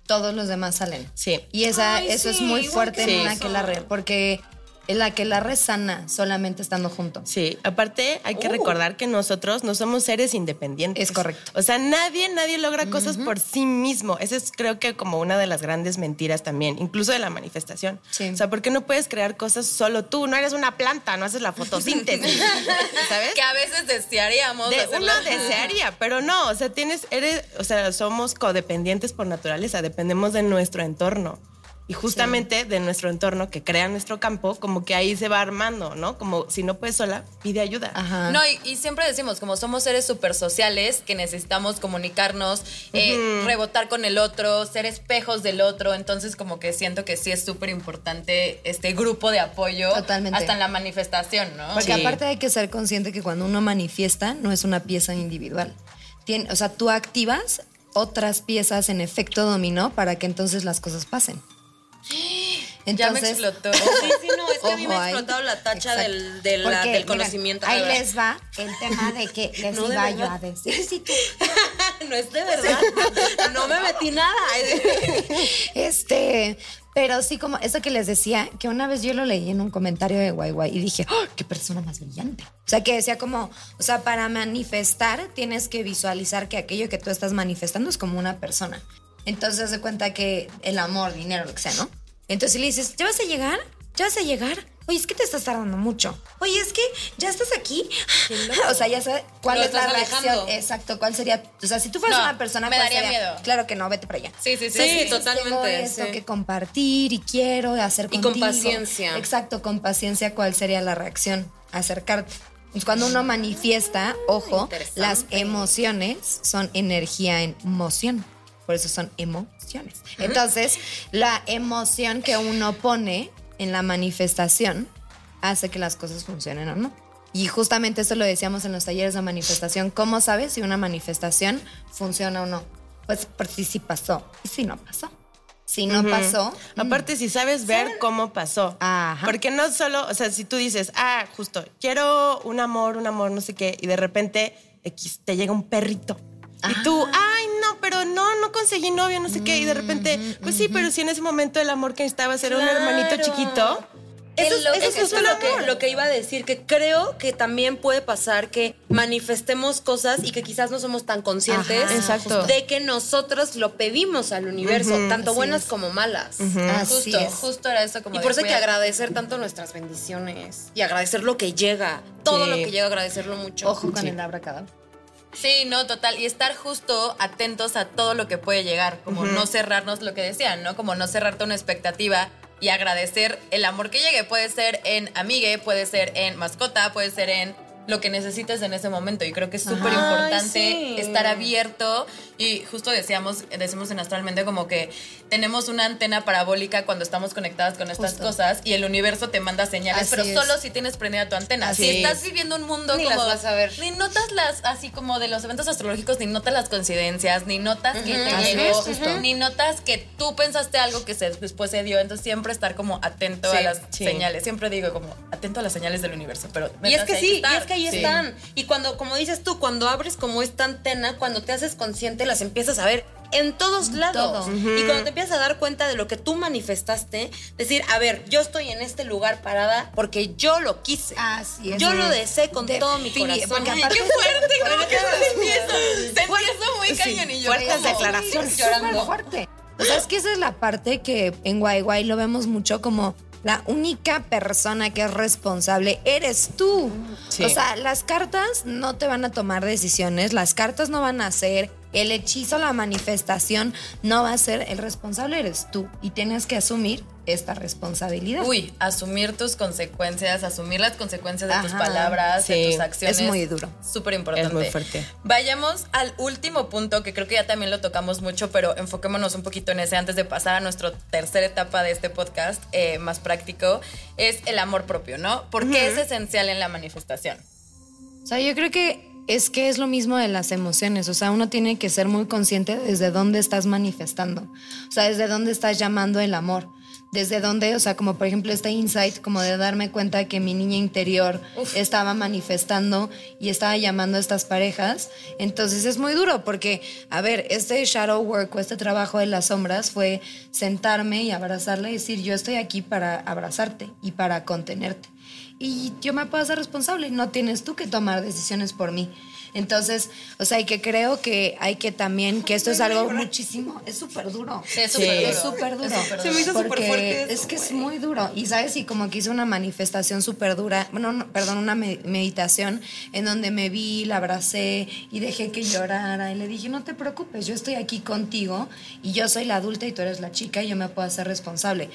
todos los demás salen. Sí. Y esa, Ay, eso es muy fuerte en una que la porque la que la sana solamente estando juntos. Sí, aparte hay que Uh. recordar que nosotros no somos seres independientes. Es correcto. O sea, nadie, nadie logra cosas por sí mismo. Esa es creo que como una de las grandes mentiras también, incluso de la manifestación. Sí. O sea, ¿por qué no puedes crear cosas solo tú? No eres una planta, no haces la fotosíntesis. [laughs] ¿Sabes? Que a veces desearíamos De, uno desearía, pero no, o sea, tienes, eres, o sea, somos codependientes por naturaleza, dependemos de nuestro entorno. Y justamente de nuestro entorno que crea nuestro campo, como que ahí se va armando, ¿no? Como si no puedes sola, pide ayuda. Ajá. No, y, y siempre decimos, como somos seres súper sociales, que necesitamos comunicarnos, eh, rebotar con el otro, ser espejos del otro. Entonces, como que siento que sí es súper importante este grupo de apoyo. Totalmente. Hasta en la manifestación, ¿no? Porque Sí. aparte hay que ser consciente que cuando uno manifiesta no es una pieza individual. Tiene, o sea, tú activas otras piezas en efecto dominó para que entonces las cosas pasen. [gasps] ya me explotó. [laughs] Sí, sí, no, es que a mí me ha explotado la tacha del, del, la- Porque, del mira, conocimiento. ahí verdad. les va el tema de que [laughs] les No, iba yo a decir. Sí, tú. [laughs] no es de verdad. No me metí nada. Este, pero sí, como eso que les decía, que una vez yo lo leí en un comentario de Guay Guay y dije, ¡Oh, qué persona más brillante. O sea, que decía como, o sea, para manifestar tienes que visualizar que aquello que tú estás manifestando es como una persona. Entonces se cuenta que el amor, dinero, lo que sea, ¿no? Entonces le dices, ¿ya vas a llegar? ¿Ya vas a llegar? Oye, es que te estás tardando mucho. Oye, es que ya estás aquí. [laughs] O sea, ya sabes cuál Lo es la reacción. alejando. Exacto, cuál sería. O sea, si tú fueras No, una persona, me ¿cuál daría sería? miedo. Claro que no, vete para allá. Sí, sí, sí. Sí, sí. totalmente, Tengo esto sí. que compartir y quiero hacer Y contigo. con paciencia. Exacto, con paciencia, ¿cuál sería la reacción? Acercarte. Cuando uno manifiesta, ojo, las emociones son energía en moción. Por eso son emociones. Entonces, la emoción que uno pone en la manifestación hace que las cosas funcionen o no. Y justamente eso lo decíamos en los talleres de manifestación. ¿Cómo sabes si una manifestación funciona o no? Pues por si sí pasó y si no pasó. Si no pasó, Aparte, si sabes ver cómo pasó. Ajá. Porque no solo, o sea, si tú dices, ah, justo, quiero un amor, un amor, no sé qué, y de repente X, te llega un perrito. Y tú, ay, no, pero no, no conseguí novio, no sé qué. Y de repente, pues sí, pero si en ese momento el amor que necesitabas era un hermanito chiquito. Eso, loco eso es es lo que, lo que iba a decir, que creo que también puede pasar que manifestemos cosas y que quizás no somos tan conscientes Ajá, de que nosotros lo pedimos al universo, tanto buenas como malas. así Justo, es. justo era eso como Y por eso hay que agradecer [laughs] tanto nuestras bendiciones y agradecer lo que llega, todo Sí. lo que llega, agradecerlo mucho. Ojo con el abracadabra. Sí, no, total. Y estar justo atentos a todo lo que puede llegar. Como no cerrarnos lo que decían, ¿no? Como no cerrarte una expectativa y agradecer el amor que llegue. Puede ser en amigue, puede ser en mascota, puede ser en lo que necesites en ese momento. Y creo que es súper importante sí. estar abierto. Y justo decíamos, decimos en Astralmente como que tenemos una antena parabólica cuando estamos conectadas con estas Justo. cosas y el universo te manda señales, Así pero es. solo si tienes prendida tu antena. Así si es. estás viviendo un mundo Ni como las vas a ver. ni notas las, así como de los eventos astrológicos, ni notas las coincidencias, ni notas que te llegó, ni notas que tú pensaste algo que se, después se dio. Entonces siempre estar como atento Sí, a las sí. señales. Siempre digo como atento a las señales del universo, pero Y es que sí, y es que ahí Sí. están. Y cuando, como dices tú, cuando abres como esta antena, cuando te haces consciente, las empiezas a ver en todos lados. todo. Y cuando te empiezas a dar cuenta de lo que tú manifestaste, decir, a ver, yo estoy en este lugar parada porque yo lo quise. Así es. Yo lo deseé con todo mi corazón. porque aparte- qué fuerte, Como que se eso muy cañón y yo fuertes como- declaraciones. Súper fuerte. O sea, es que esa es la parte que en Guay Guay lo vemos mucho como la única persona que es responsable eres tú. Sí. O sea, las cartas no te van a tomar decisiones, las cartas no van a hacer, el hechizo, la manifestación no va a ser, el responsable eres tú y tienes que asumir esta responsabilidad. Uy, asumir tus consecuencias, asumir las consecuencias de tus palabras, de sí, tus acciones. es muy duro. Súper importante. Es muy fuerte. Vayamos al último punto, que creo que ya también lo tocamos mucho, pero enfoquémonos un poquito en ese antes de pasar a nuestra tercera etapa de este podcast, eh, más práctico, es el amor propio, ¿no? Porque es esencial en la manifestación. O sea, yo creo que es que es lo mismo de las emociones. O sea, uno tiene que ser muy consciente desde dónde estás manifestando. O sea, desde dónde estás llamando el amor. Desde dónde, o sea, como por ejemplo este insight, como de darme cuenta que mi niña interior estaba manifestando y estaba llamando a estas parejas. Entonces es muy duro porque, a ver, este shadow work o este trabajo de las sombras fue sentarme y abrazarla y decir, yo estoy aquí para abrazarte y para contenerte y yo me puedo hacer responsable. No tienes tú que tomar decisiones por mí. Entonces, o sea, y que creo que hay que también, que esto es algo muchísimo, es súper duro. Sí, es súper duro. Duro. Se me hizo súper fuerte eso, Es que es muy duro. Y sabes, y como que hice una manifestación súper dura, bueno, no, perdón, una me- meditación en donde me vi, la abracé y dejé que llorara. Y le dije, no te preocupes, yo estoy aquí contigo y yo soy la adulta y tú eres la chica y yo me puedo hacer responsable.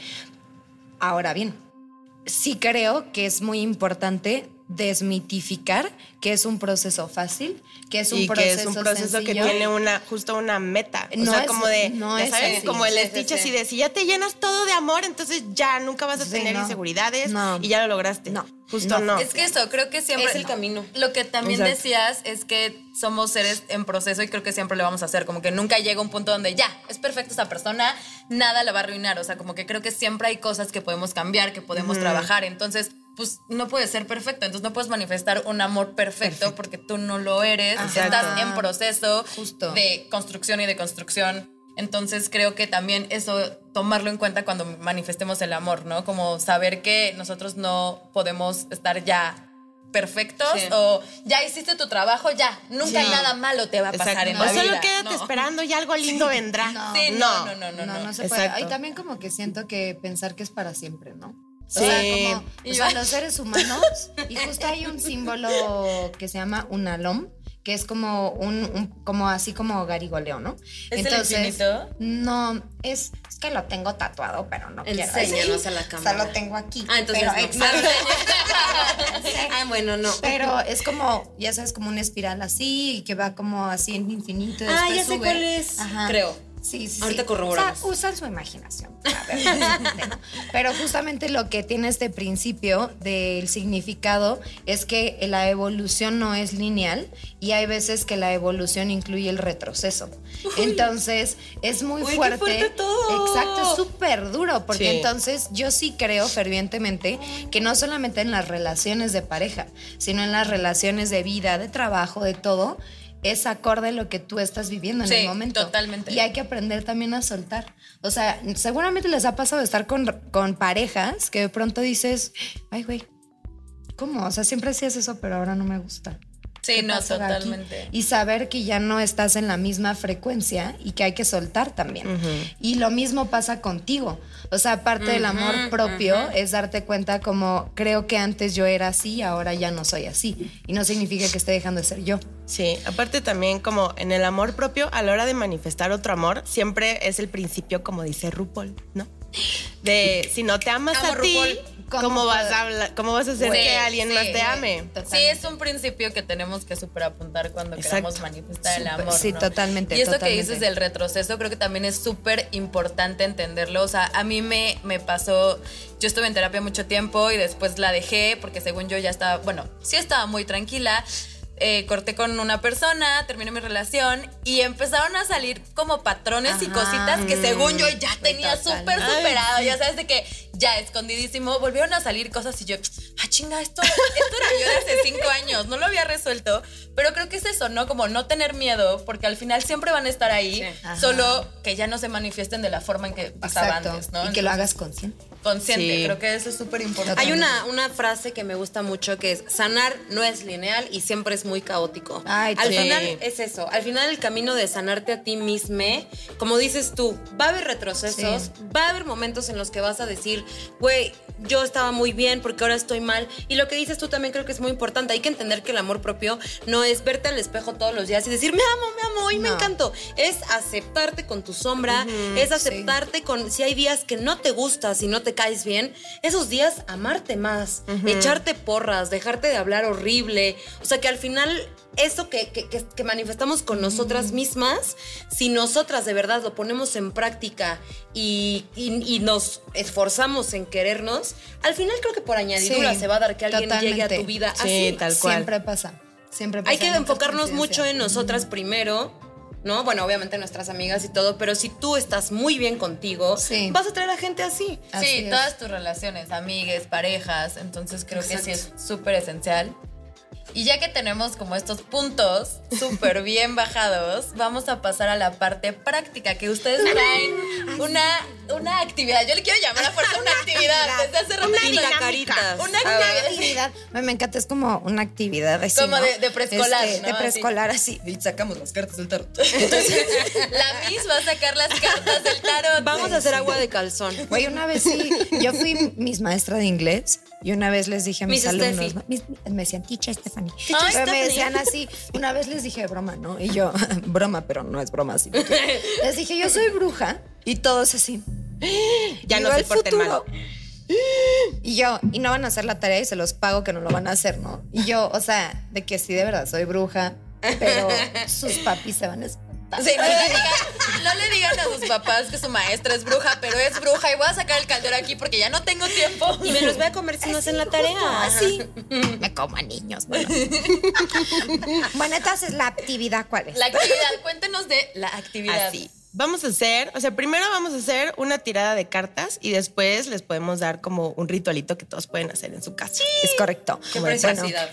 Ahora bien, sí creo que es muy importante desmitificar que es un proceso fácil, que es un y proceso que es un proceso que tiene una justo una meta. O No sea, es- como de, no ya es sabes, así. como el Sí, sí, Stitch sí. así de si ya te llenas todo de amor, entonces ya nunca vas a Sí, tener no. inseguridades No. y ya lo lograste. No. Justo No. no. Es que eso, creo que siempre. Es el camino. Lo que también Exacto. decías es que somos seres en proceso y creo que siempre lo vamos a hacer. Como que nunca llega un punto donde ya, es perfecta esa persona, nada la va a arruinar. O sea, como que creo que siempre hay cosas que podemos cambiar, que podemos trabajar. Entonces, pues no puede ser perfecto. Entonces no puedes manifestar un amor perfecto, porque tú no lo eres. Ajá. Estás en proceso Justo. de construcción y de construcción. Entonces creo que también eso, tomarlo en cuenta cuando manifestemos el amor, ¿no? Como saber que nosotros no podemos estar ya perfectos Sí. o ya hiciste tu trabajo, ya, nunca Sí. nada malo te va a pasar Exacto. en o la solo vida. quédate No. esperando y algo lindo vendrá. No. Sí, no, no, no, no, No, no. no se puede. Exacto. Y también como que siento que pensar que es para siempre, ¿no? Sí. O sea, como o sea, los seres [laughs] humanos, y justo hay un símbolo que se llama un alom, que es como un, un- como así como garigoleo, ¿no? ¿Es el infinito? No, es, es que lo tengo tatuado, pero no quiero Enséñanos decir. a la O sea, cámara. lo tengo aquí. Ah, entonces pero, no. exacto. [laughs] ah, bueno, no. Pero es como, ya sabes, como una espiral así, que va como así en infinito. Ah, ya sé cuál es, creo. Sí, sí. Ahorita sí. corroboramos. O sea, usan su imaginación. [laughs] Pero justamente lo que tiene este principio del significado es que la evolución no es lineal y hay veces que la evolución incluye el retroceso. Entonces, es muy Uy, qué fuerte. fuerte todo. Exacto, es súper duro, porque Sí. entonces yo sí creo fervientemente que no solamente en las relaciones de pareja, sino en las relaciones de vida, de trabajo, de todo, es acorde a lo que tú estás viviendo en Sí, el momento. totalmente. Y hay que aprender también a soltar. O sea, seguramente les ha pasado estar con, con parejas que de pronto dices, ay, güey, ¿cómo? O sea, siempre hacías eso, pero ahora no me gusta. Sí, ¿Qué no, aquí? totalmente. Y saber que ya no estás en la misma frecuencia y que hay que soltar también. Y lo mismo pasa contigo. O sea, parte del amor propio es darte cuenta como creo que antes yo era así, ahora ya no soy así. Y no significa que esté dejando de ser yo. Sí, aparte también como en el amor propio, a la hora de manifestar otro amor, siempre es el principio, como dice RuPaul, ¿no? De si no te amas Amo a ti, RuPaul. ¿Cómo ¿cómo, vas a hablar- cómo vas a hacer que alguien sí, más te ame? Sí, es un principio que tenemos que súper apuntar cuando Exacto. queramos manifestar el amor. sí, ¿no? totalmente, Y esto que dices del retroceso, creo que también es súper importante entenderlo. O sea, a mí me, me pasó, yo estuve en terapia mucho tiempo y después la dejé porque según yo ya estaba, bueno, sí estaba muy tranquila. Eh, corté con una persona, terminé mi relación y empezaron a salir como patrones y cositas que según yo ya tenía total. súper Ay, superado. Ya sabes de que ya escondidísimo. Volvieron a salir cosas y yo, ah, chinga, esto, esto era yo de hace cinco años. No lo había resuelto. Pero creo que es eso, ¿no? Como no tener miedo, porque al final siempre van a estar ahí, Sí. Solo que ya no se manifiesten de la forma en que pasaba Exacto. antes, ¿no? Y que lo hagas consciente. Consciente. Sí. Creo que eso es súper importante. Hay una, una frase que me gusta mucho que es sanar no es lineal y siempre es muy caótico. Ay, al sí. final es eso, al final el camino de sanarte a ti mismo, como dices tú, va a haber retrocesos, Sí. va a haber momentos en los que vas a decir, güey, yo estaba muy bien porque ahora estoy mal. Y lo que dices tú también creo que es muy importante. Hay que entender que el amor propio no es verte al espejo todos los días y decir, me amo, me amo, y me encanto. Es aceptarte con tu sombra, es aceptarte con si hay días que no te gustas y no te caes bien, esos días amarte más, echarte porras, dejarte de hablar horrible. O sea que al final eso que, que- que- manifestamos con nosotras mismas, si nosotras de verdad lo ponemos en práctica y, y- y nos esforzamos en querernos, al final creo que por añadidura Sí, se va a dar que alguien llegue a tu vida Sí, así. tal cual. Siempre pasa. Siempre pasa. Hay que enfocarnos mucho en nosotras primero, ¿no? Bueno, obviamente nuestras amigas y todo, pero si tú estás muy bien contigo, Sí. vas a traer a gente así. Así Sí, es. todas tus relaciones, amigues, parejas, entonces creo que sí es súper esencial. Y ya que tenemos como estos puntos súper bien bajados, vamos a pasar a la parte práctica, que ustedes traen una, una actividad. Yo le quiero llamar a fuerza una actividad. Desde hace rato Una digo, caritas. Una actividad. Me, me encanta, es como una actividad así. Como ¿no? de- de preescolar, Este, ¿no? De preescolar, así. Y sacamos las cartas del tarot. La Miss va a sacar las cartas del tarot. Vamos a hacer agua de calzón. Güey, una vez sí, yo fui mis maestra de inglés y una vez les dije a mis Miss alumnos, me decían, teacher Stephanie. Ay, Pero me Stephanie. decían así, una vez les dije broma, ¿no? Y yo, [laughs] broma, pero no es broma así. [laughs] Les dije, yo soy bruja y todos así. Ya no se porten mal. Y yo, y no van a hacer la tarea y se los pago que no lo van a hacer, ¿no? Y yo, o sea, de que sí, de verdad, soy bruja, pero sus papis se van a. Sí, no, le digan, no le digan a sus papás que su maestra es bruja, pero es bruja y voy a sacar el caldero aquí porque ya no tengo tiempo. Y me los voy a comer si no hacen la tarea. Así. Me como a niños. Bueno. bueno, entonces la actividad, ¿cuál es? La actividad, cuéntenos de la actividad. Así. Vamos a hacer, o sea, primero vamos a hacer una tirada de cartas y después les podemos dar como un ritualito que todos pueden hacer en su casa. Es correcto. Qué Bueno,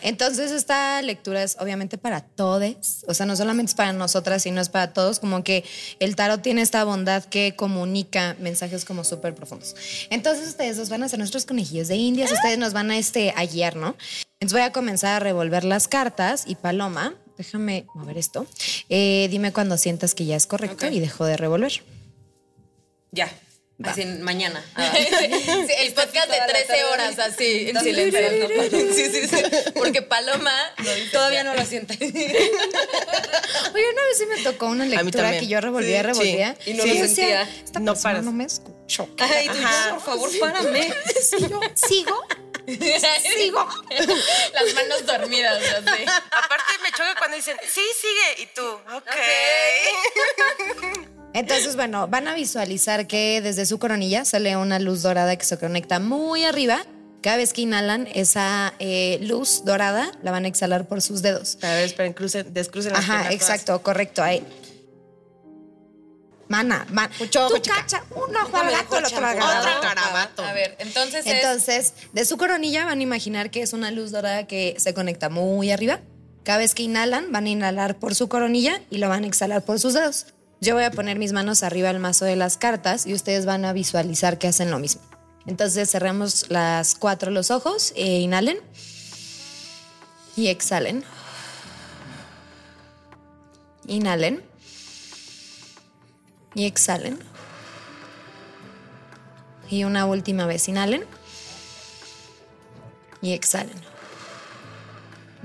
entonces esta lectura es obviamente para todos, o sea, no solamente es para nosotras, sino es para todos, como que el tarot tiene esta bondad que comunica mensajes como súper profundos. Entonces ustedes nos van a hacer nuestros conejillos de indias, ustedes nos van a, este, a guiar, ¿no? Entonces voy a comenzar a revolver las cartas y Paloma, déjame mover esto, Eh, dime cuando sientas que ya es correcto y dejo de revolver. Ya. Así mañana. [laughs] Sí, el podcast de 13 horas así, en silencio. [laughs] Sí, sí, sí. Porque Paloma Todavía no lo siente. [laughs] Oye, una vez sí me tocó una lectura que yo revolvía, Sí, revolvía. sí. Y no lo decía, sentía. Esta No persona paras. no me escuchó. Ay, tú, Ajá. por favor, párame. ¿sigo? ¿Sigo? [laughs] Las manos dormidas. Aparte me choca cuando dicen, sí, sigue, y tú, ok. [laughs] Entonces, bueno, van a visualizar que desde su coronilla sale una luz dorada que se conecta muy arriba. Cada vez que inhalan esa eh, luz dorada, la van a exhalar por sus dedos. A ver, esperen, crucen, descrucen las Ajá, exacto, correcto. Ahí. Mana, mana. Mucho Tú chica. cacha, un ojo al gato, el otro al Otro gato. garabato. A ver, entonces, es. Entonces, de su coronilla van a imaginar que es una luz dorada que se conecta muy arriba. Cada vez que inhalan, van a inhalar por su coronilla y lo van a exhalar por sus dedos. Yo voy a poner mis manos arriba del mazo de las cartas y ustedes van a visualizar que hacen lo mismo. Entonces cerramos las cuatro los ojos e inhalen y exhalen. Inhalen y exhalen. Y una última vez, inhalen y exhalen.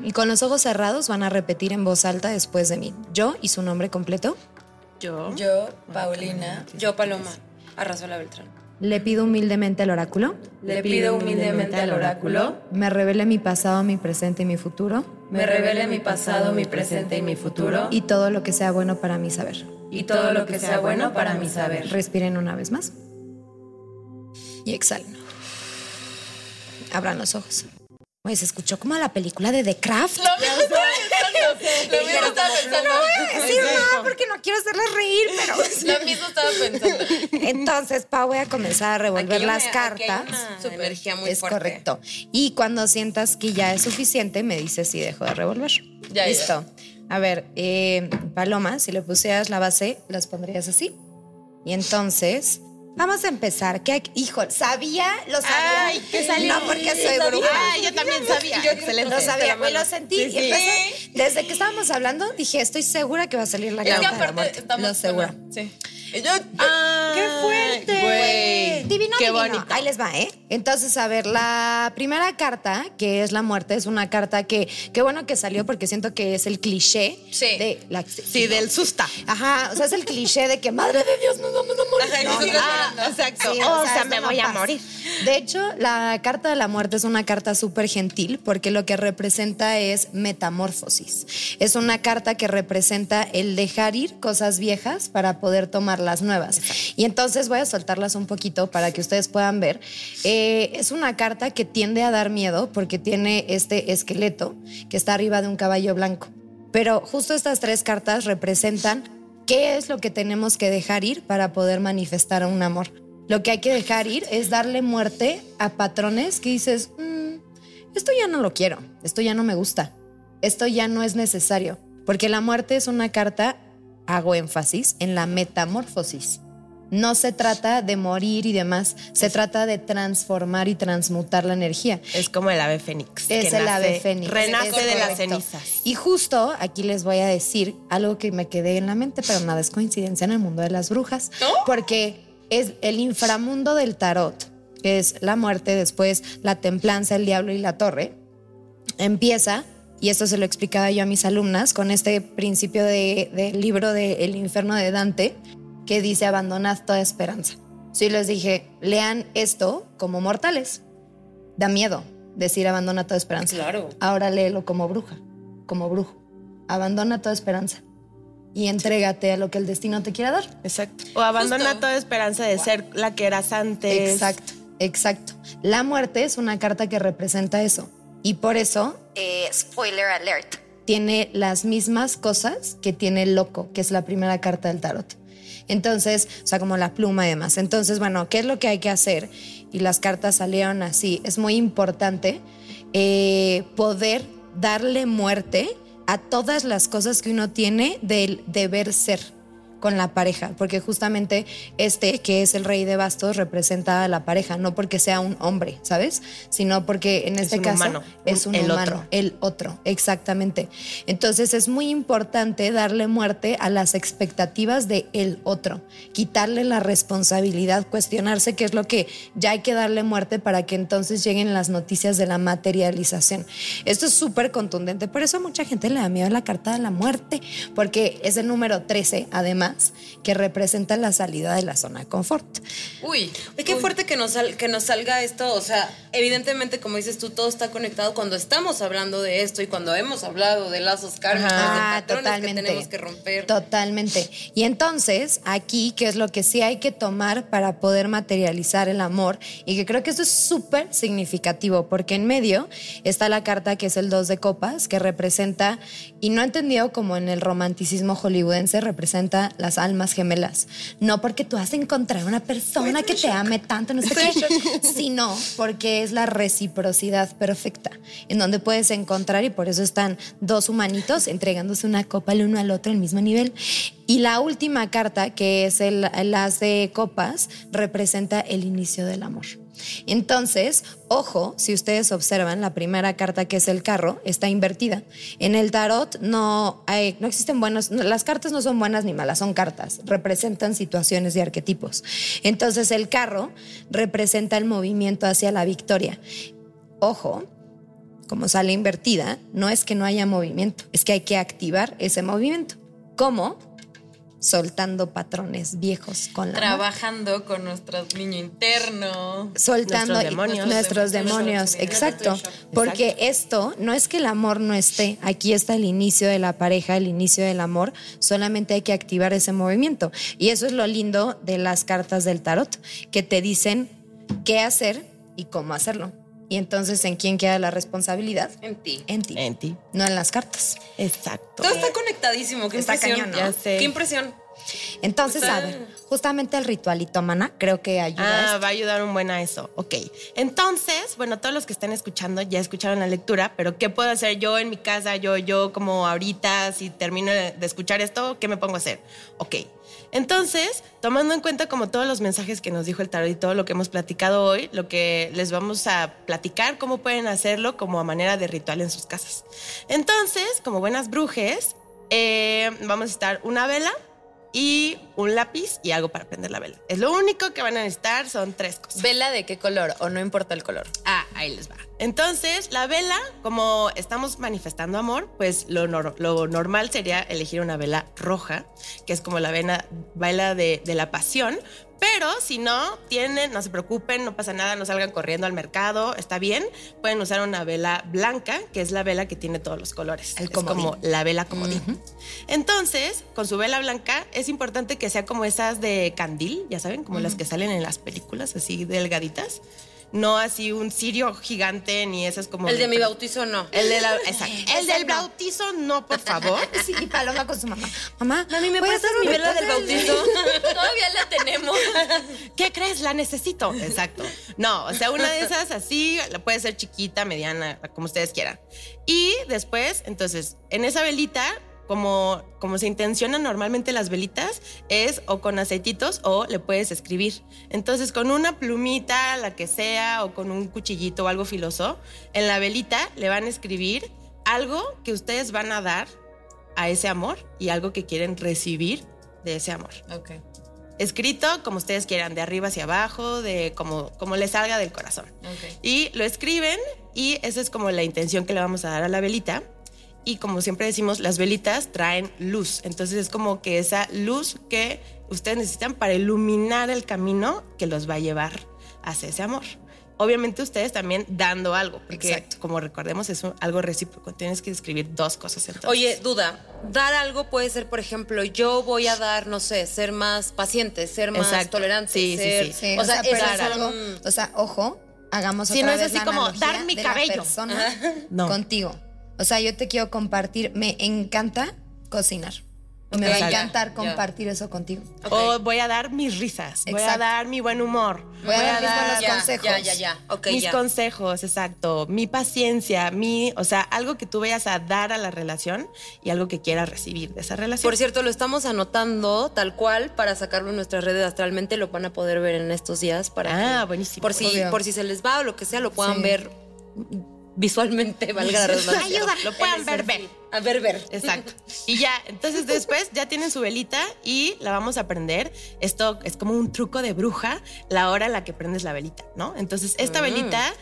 Y con los ojos cerrados van a repetir en voz alta después de mí. Yo y su nombre completo. Yo. Yo, Paulina, Yo, Paloma, Arrasola Beltrán. Le pido humildemente al oráculo. le pido humildemente al oráculo, Me revele mi pasado, mi presente y mi futuro. me revele mi pasado, mi presente y mi futuro, Y todo lo que sea bueno para mí saber. Y todo lo que sea bueno para mí saber. Respiren una vez más. Y exhalen. Abran los ojos. Oye, se escuchó como a la película de The Craft. Lo mismo estaba pensando. Lo mismo estaba pensando. No, porque no quiero hacerles reír, pero... Lo mismo estaba pensando. Entonces, Pa, voy a comenzar a revolver Aquí las cartas. Súper. energía muy es fuerte. correcto. Y cuando sientas que ya es suficiente, me dices si dejo de revolver. Ya, ya. A ver, eh, Paloma, si le pusieras la base, las pondrías así. Y entonces, vamos a empezar. ¿Qué, hijo, sabía, lo sabía. Ay, ¿qué salió? No porque soy bruja. Ay, yo también sabía. Excelente. Lo sabía, me lo sentí. Sí, Y sí. empecé- desde que estábamos hablando, dije, estoy segura que va a salir la que carta de la muerte. estamos. Lo segura. Sí. Yo. ¡Qué fuerte! Güey. Divino, Qué divino. bonito. Ahí les va, ¿eh? Entonces, a ver, la primera carta, que es la muerte, es una carta que, qué bueno que salió porque siento que es el cliché Sí. de la Sí, del susta. Ajá, o sea, es el cliché de que madre de Dios, nos vamos a morir. No, llorando. exacto. Sí, o, sea, esto me no voy a morir. De hecho, la carta de la muerte es una carta súper gentil porque lo que representa es metamorfosis. Es una carta que representa el dejar ir cosas viejas para poder tomar las nuevas. Y entonces voy a soltarlas un poquito para que ustedes puedan ver. Eh, es una carta que tiende a dar miedo porque tiene este esqueleto que está arriba de un caballo blanco. Pero justo estas tres cartas representan qué es lo que tenemos que dejar ir para poder manifestar un amor. Lo que hay que dejar ir es darle muerte a patrones que dices, "Mm, esto ya no lo quiero, esto ya no me gusta. esto ya no es necesario, porque la muerte es una carta, hago énfasis, en la metamorfosis. No se trata de morir y demás, se trata de transformar y transmutar la energía. Es como el ave fénix. Es que el nace- ave fénix. Renace de las cenizas. Y justo aquí les voy a decir algo que me quedé en la mente, pero nada es coincidencia en el mundo de las brujas. Porque es el inframundo del tarot, que es la muerte, después la templanza, el diablo y la torre, empieza, y esto se lo explicaba yo a mis alumnas, con este principio de- del libro de El infierno de Dante, que dice abandonad toda esperanza. Sí les dije, lean esto como mortales. Da miedo decir abandona toda esperanza. Claro. Ahora léelo como bruja, como brujo. Abandona toda esperanza y entrégate a lo que el destino te quiera dar. Exacto. O abandona Justo. toda esperanza de ser la que eras antes. Exacto, exacto. La muerte es una carta que representa eso. Y por eso, eh, spoiler alert, tiene las mismas cosas que tiene el loco, que es la primera carta del tarot. Entonces, o sea, como la pluma y demás. Entonces, bueno, ¿qué es lo que hay que hacer? Y las cartas salieron así. Es muy importante eh, poder darle muerte a todas las cosas que uno tiene del deber ser con la pareja, porque justamente este, que es el rey de bastos, representa a la pareja, no porque sea un hombre, ¿sabes? Sino porque en este un caso humano, es un el humano, otro. el otro, exactamente. Entonces es muy importante darle muerte a las expectativas de el otro, quitarle la responsabilidad, cuestionarse qué es lo que ya hay que darle muerte para que entonces lleguen las noticias de la materialización. Esto es súper contundente, por eso a mucha gente le da miedo la carta de la muerte, porque es el número 13, además, que representa la salida de la zona de confort. Uy. Qué fuerte que nos, sal- que nos salga esto. O sea, evidentemente, como dices tú, todo está conectado cuando estamos hablando de esto y cuando hemos hablado de lazos kármicos, Ah, de patrones totalmente. que tenemos que romper. Totalmente. Y entonces, aquí, que es lo que sí hay que tomar para poder materializar el amor, y que creo que esto es súper significativo, porque en medio está la carta que es el dos de copas, que representa, y no entendido como en el romanticismo hollywoodense, representa las almas gemelas. No porque tú has encontrado una persona que te ame tanto, no sé qué, [laughs] sino porque es la reciprocidad perfecta, en donde puedes encontrar, y por eso están dos humanitos entregándose una copa el uno al otro al mismo nivel. Y la última carta, que es el, el as de copas, representa el inicio del amor. Entonces, ojo, si ustedes observan, la primera carta que es el carro está invertida. En el tarot no, hay, no existen buenos, no, las cartas no son buenas ni malas, son cartas, representan situaciones y arquetipos. Entonces, el carro representa el movimiento hacia la victoria. Ojo, como sale invertida, no es que no haya movimiento, es que hay que activar ese movimiento. ¿Cómo? Soltando patrones viejos con la. Trabajando con nuestro niño interno. soltando Nuestros demonios. nuestros demonios, exacto, porque esto no es que el amor no esté, aquí está el inicio de la pareja, el inicio del amor, solamente hay que activar ese movimiento y eso es lo lindo de las cartas del tarot, que te dicen qué hacer y cómo hacerlo. Y entonces, ¿en quién queda la responsabilidad? En ti. En ti, En ti. no en las cartas. Exacto. Todo está conectadísimo. Qué Está impresión. cañón, ¿no? Ya sé. Qué impresión. Entonces, a ver, justamente el ritualito, mana, creo que ayuda. a Ah, esto. va a ayudar un buen a eso. Ok. Entonces, bueno, todos los que están escuchando ya escucharon la lectura, pero ¿qué puedo hacer yo en mi casa? Yo, yo como ahorita, si termino de de escuchar esto, ¿qué me pongo a hacer? Ok. Entonces, tomando en cuenta como todos los mensajes que nos dijo el tarot y todo lo que hemos platicado hoy, lo que les vamos a platicar, cómo pueden hacerlo como a manera de ritual en sus casas. Entonces, como buenas brujes, eh, vamos a estar una vela, y un lápiz y algo para prender la vela. Es lo único que van a necesitar, son tres cosas. ¿Vela de qué color? ¿O no importa el color? Ah, ahí les va. Entonces, la vela, como estamos manifestando amor, pues lo, nor- lo normal sería elegir una vela roja, que es como la vena, vela de, de la pasión. Pero si no tienen, no se preocupen, no pasa nada, no salgan corriendo al mercado, está bien. Pueden usar una vela blanca, que es la vela que tiene todos los colores. El es como la vela comodín. Entonces, con su vela blanca, es importante que sea como esas de candil, ya saben, como las que salen en las películas, así delgaditas. No así un cirio gigante ni esas como... El de mi bautizo no. El, de la, exacto. [laughs] el del bautizo no, por favor. [laughs] Sí, y Paloma con su mamá. Mamá, ¿me a prestas hacer mi un vela del bautizo? [laughs] Todavía la tenemos. ¿Qué crees? La necesito. Exacto. No, o sea, una de esas así, la puede ser chiquita, mediana, como ustedes quieran. Y después, entonces, en esa velita, como, como se intencionan normalmente las velitas, es o con aceititos o le puedes escribir. Entonces, con una plumita, la que sea, o con un cuchillito o algo filoso, en la velita le van a escribir algo que ustedes van a dar a ese amor y algo que quieren recibir de ese amor Ok. escrito como ustedes quieran, de arriba hacia abajo, de como, como les salga del corazón. Ok. Y lo escriben y esa es como la intención que le vamos a dar a la velita. Y como siempre decimos, las velitas traen luz. Entonces es como que esa luz que ustedes necesitan para iluminar el camino que los va a llevar hacia ese amor. Obviamente ustedes también dando algo, porque Exacto. como recordemos es un- algo recíproco. Tienes que escribir dos cosas entonces. Oye, duda, dar algo puede ser, por ejemplo, yo voy a dar, no sé, ser más paciente, ser más Exacto. tolerante, Sí, sí, ser- sí. Sí, o sea, es es algo, un- o sea, ojo, hagamos Sí, otra no es vez así la como, dar mi la cabello. persona No. contigo. O sea, yo te quiero compartir, me encanta cocinar. Me va a encantar compartir eso contigo. Ok. O voy a dar mis risas, voy a Exacto. dar mi buen humor, Voy a dar mis buenos ya, consejos. Ya, ya, ya. Ok, mis ya. consejos, exacto, mi paciencia, mi, o sea, algo que tú vayas a dar a la relación y algo que quieras recibir de esa relación. Por cierto, lo estamos anotando tal cual para sacarlo en nuestras redes astralmente. Lo van a poder ver en estos días para Ah, que, buenísimo. Por si, Obvio. por si se les va o lo que sea, lo puedan Sí. ver visualmente, [laughs] valga la redundancia. Ayuda, lo puedan ver, ver. A ver, ver. Exacto. [laughs] Y ya, entonces después ya tienen su velita y la vamos a prender. Esto es como un truco de bruja, la hora en la que prendes la velita, ¿no? Entonces, esta Mm. velita,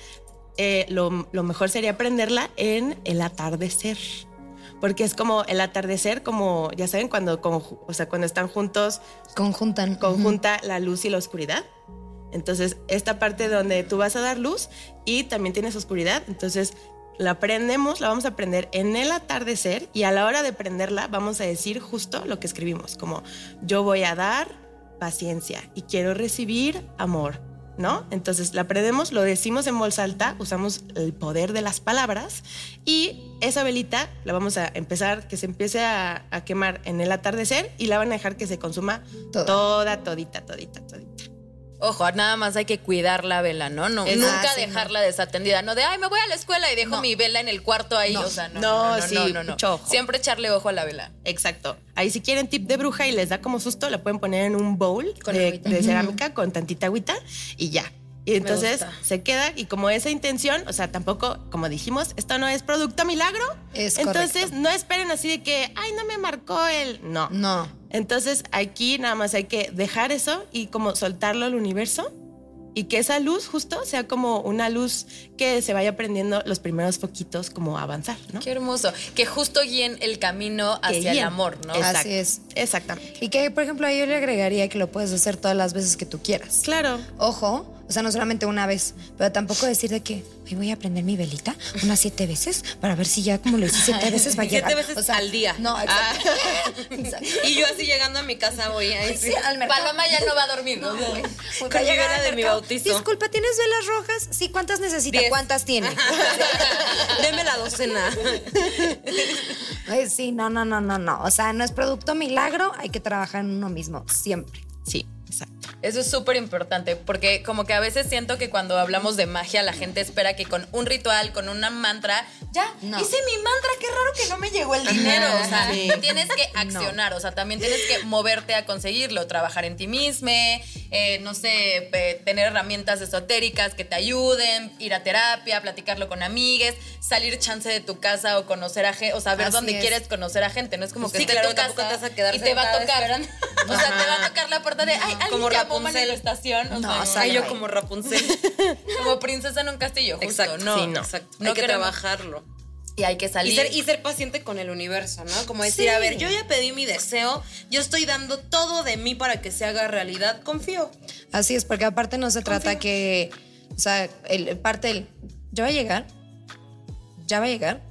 eh, lo, lo mejor sería prenderla en el atardecer. Porque es como el atardecer, como, ya saben, cuando, o sea, cuando están juntos, Conjuntan. conjunta la luz y la oscuridad. Entonces, esta parte donde tú vas a dar luz y también tienes oscuridad, entonces la prendemos, la vamos a prender en el atardecer y a la hora de prenderla vamos a decir justo lo que escribimos, como yo voy a dar paciencia y quiero recibir amor, ¿no? Entonces la prendemos, lo decimos en voz alta, usamos el poder de las palabras y esa velita la vamos a empezar, que se empiece a, a quemar en el atardecer y la van a dejar que se consuma Toda. toda, todita, todita, todita. Ojo, nada más hay que cuidar la vela, ¿no? no nunca dejarla desatendida. No de, ay, me voy a la escuela y dejo No. mi vela en el cuarto ahí. No. O sea, no. No, No, no, sí, no, no, no. mucho ojo. Siempre echarle ojo a la vela. Exacto. Ahí si quieren tip de bruja y les da como susto, la pueden poner en un bowl Con de, cerámica con tantita agüita y ya. Y entonces se queda y como esa intención, o sea, tampoco, como dijimos, esto no es producto milagro. Es entonces correcto. no esperen así de que, ay, no me marcó el... No. No. Entonces aquí nada más hay que dejar eso y como soltarlo al universo y que esa luz justo sea como una luz que se vaya prendiendo los primeros foquitos como avanzar, ¿no? Qué hermoso. Que justo guíen el camino hacia el amor, ¿no? Así Exacto. es. Exactamente. Y que, por ejemplo, ahí yo le agregaría que lo puedes hacer todas las veces que tú quieras. Claro. Ojo, o sea, no solamente una vez, pero tampoco decir de que "Ay, voy a prender mi velita unas siete veces para ver si ya como lo hice siete veces va a Siete llegar. veces O sea, al día. No. [laughs] Exacto. Y yo así llegando a mi casa voy ahí. Sí, al mercado. Paloma ya no va a dormir, ¿no? Con a al de mi bautizo. Disculpa, ¿tienes velas rojas? Sí, ¿cuántas necesita? Diez. ¿Cuántas tiene? [laughs] Deme la docena. [laughs] Ay, sí, no, no, no, no, no. O sea, no es producto milagro, hay que trabajar en uno mismo, siempre. Sí. Eso es súper importante, porque como que a veces siento que cuando hablamos de magia, la gente espera que con un ritual, con una mantra, ya, No. hice mi mantra, qué raro que no me llegó el dinero. O sea, Sí. tienes que [laughs] accionar, o sea, también tienes que moverte a conseguirlo, trabajar en ti mismo, eh, no sé, tener herramientas esotéricas que te ayuden, ir a terapia, platicarlo con amigues, salir chance de tu casa o conocer a gente, o saber Así dónde es. quieres conocer a gente, no es como que Sí, esté claro, en tu tampoco casa te vas a quedar y te va a tocar, esperando. O sea, te va a tocar la puerta de, ay, alguien Como llamó Rapunzel. manifestación, o No, sea, o sea, yo como Rapunzel. [laughs] como princesa en un castillo, justo, Exacto. no, Sí, no. Exacto. No Hay que queremos- trabajarlo. y hay que salir. Y ser, y ser paciente con el universo, ¿no? Como decir, Sí. a ver, yo ya pedí mi deseo, yo estoy dando todo de mí para que se haga realidad, confío. Así es, porque aparte no se trata que, o sea, el, el parte del, ya va a llegar, ya va a llegar,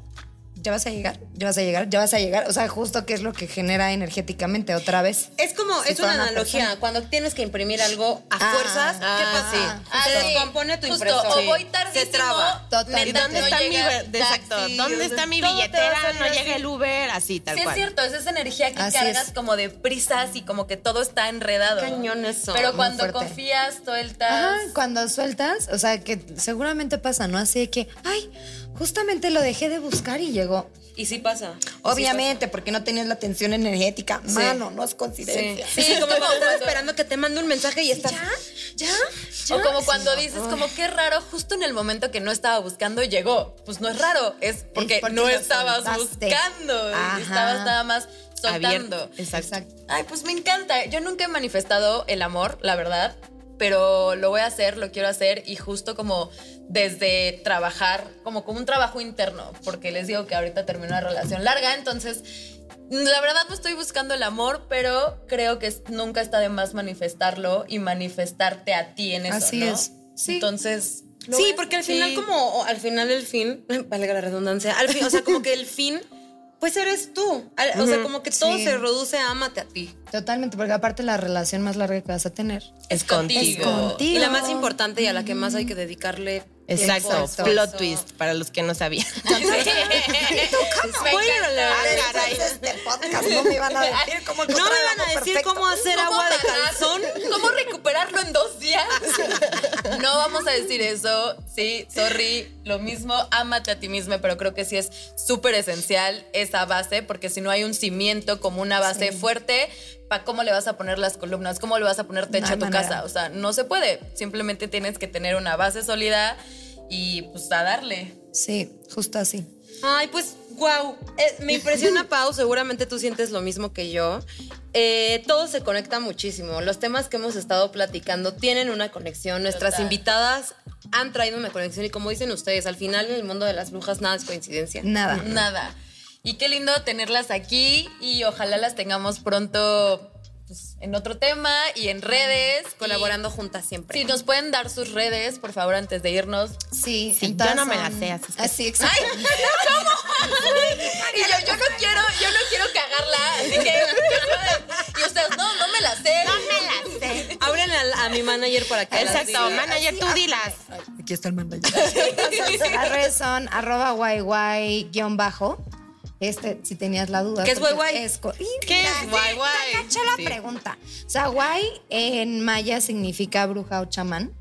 ya vas a llegar, ya vas a llegar, ya vas a llegar. O sea, justo que es lo que genera energéticamente otra vez. Es como, Si es una analogía. persona. Cuando tienes que imprimir algo a Ah, fuerzas, ¿qué ah, pasa? sí. Ah, Se sí. descompone tu Justo, impresora. O voy tardísimo. Se traba. Total. ¿Y neta, dónde no está mi? Exacto. ¿Dónde está mi billetera? No así. llega el Uber, así tal Sí, cual. es cierto, es esa energía que Así cargas es. como de prisas y como que todo está enredado. Cañón eso. Pero cuando confías, sueltas. Ajá, cuando sueltas, o sea, que seguramente pasa, ¿no? Así de que, ay, justamente lo dejé de buscar y llegó. Y sí pasa. Sí Obviamente, porque no tenías la atención energética. Mano, no es coincidencia. Sí, sí, como [laughs] cuando estás esperando que te mande un mensaje y estás. ¿Ya? O como cuando dices, como qué raro, justo en el momento que no estaba buscando llegó. Pues no es raro, es porque, porque no estabas soltaste. buscando. Ajá. Estabas nada más soltando. Abierto. Exacto. Ay, pues me encanta. Yo nunca he manifestado el amor, la verdad, pero lo voy a hacer, lo quiero hacer y justo como desde trabajar, como como un trabajo interno, porque les digo que ahorita termino una relación larga, entonces la verdad no estoy buscando el amor, pero creo que nunca está de más manifestarlo y manifestarte a ti en eso, Así ¿no? es. Sí. Entonces, Sí, porque al final, Sí. como al final el fin, [laughs] valga la redundancia, al fin, o sea, como que el fin, pues eres tú. O sea, como que todo Sí. se reduce a ámate a ti. Totalmente, porque aparte la relación más larga que vas a tener. Es contigo. Es contigo. Y la más importante y a la que más hay que dedicarle. Exacto. Exacto. Plot twist para los que no sabían. [laughs] Spoiler alert. Ah, caray. este podcast no me van a decir cómo No me van a decir cómo hacer ¿Cómo agua de calzón. ¿Cómo recuperarlo en dos días? [laughs] No vamos a decir eso. Sí, sorry. Lo mismo, ámate a ti misma, pero creo que sí es súper esencial esa base, porque si no hay un cimiento como una base fuerte, ¿para cómo le vas a poner las columnas? ¿Cómo le vas a poner techo No a tu manera. casa? O sea, no se puede. Simplemente tienes que tener una base sólida y pues a darle. Sí, justo así. Ay, pues, wow. me impresiona, [laughs] Pau. Seguramente tú sientes lo mismo que yo. Eh, todo se conecta muchísimo. Los temas que hemos estado platicando tienen una conexión. Nuestras Total. invitadas han traído una conexión. Y como dicen ustedes, al final en el mundo de las brujas nada es coincidencia. Nada. Nada. Y qué lindo tenerlas aquí y ojalá las tengamos pronto pues, en otro tema y en redes. Colaborando juntas siempre. Si nos pueden dar sus redes, por favor, antes de irnos. Sí, Sí, entonces yo no me la son- sé, así que- Así, exacto. ¡Ay! [laughs] Y yo, yo no quiero, yo no quiero cagarla, así que. Y ustedes, no, no me la sé. No me la sé. Ábrenle a, a mi manager para que las Exacto, manager, tú dilas. Aquí está el manager. Las redes son arroba guay guion bajo. Este, si tenías la duda. ¿Qué es guay guay? es co- Y ¿Qué mira, es guay guay? la Sí. pregunta. O sea, guay en maya significa bruja o chamán.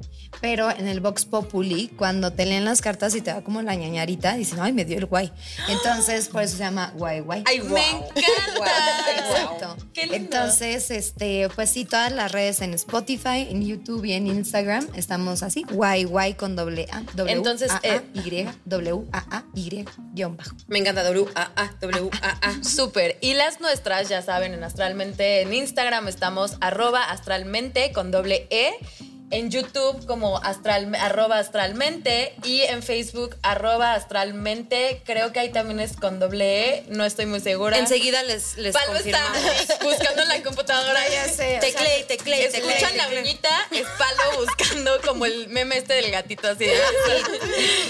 Pero en el Vox Populi, cuando te leen las cartas y te da como la ñañarita, dicen, ay, me dio el guay. Entonces, por eso se llama guay guay. Ay, Me wow. encanta. Exacto. Qué lindo. Entonces, este, pues sí, todas las redes en Spotify, en YouTube y en Instagram estamos así, guay guay con doble A, W Entonces, A, eh, A, Y, W A A Y guion bajo. Me encanta W-A-A, W-A-A. [laughs] Súper. Y las nuestras, ya saben, en Astralmente, en Instagram estamos arroba astralmente con doble E. En YouTube como astral, arroba astralmente y en Facebook arroba astralmente. Creo que ahí también es con doble E, no estoy muy segura. Enseguida les, les Palo está [laughs] buscando en la computadora. Ya sé, teclé, teclé. Escuchan la viñita, es Palo [laughs] buscando como el meme este del gatito así.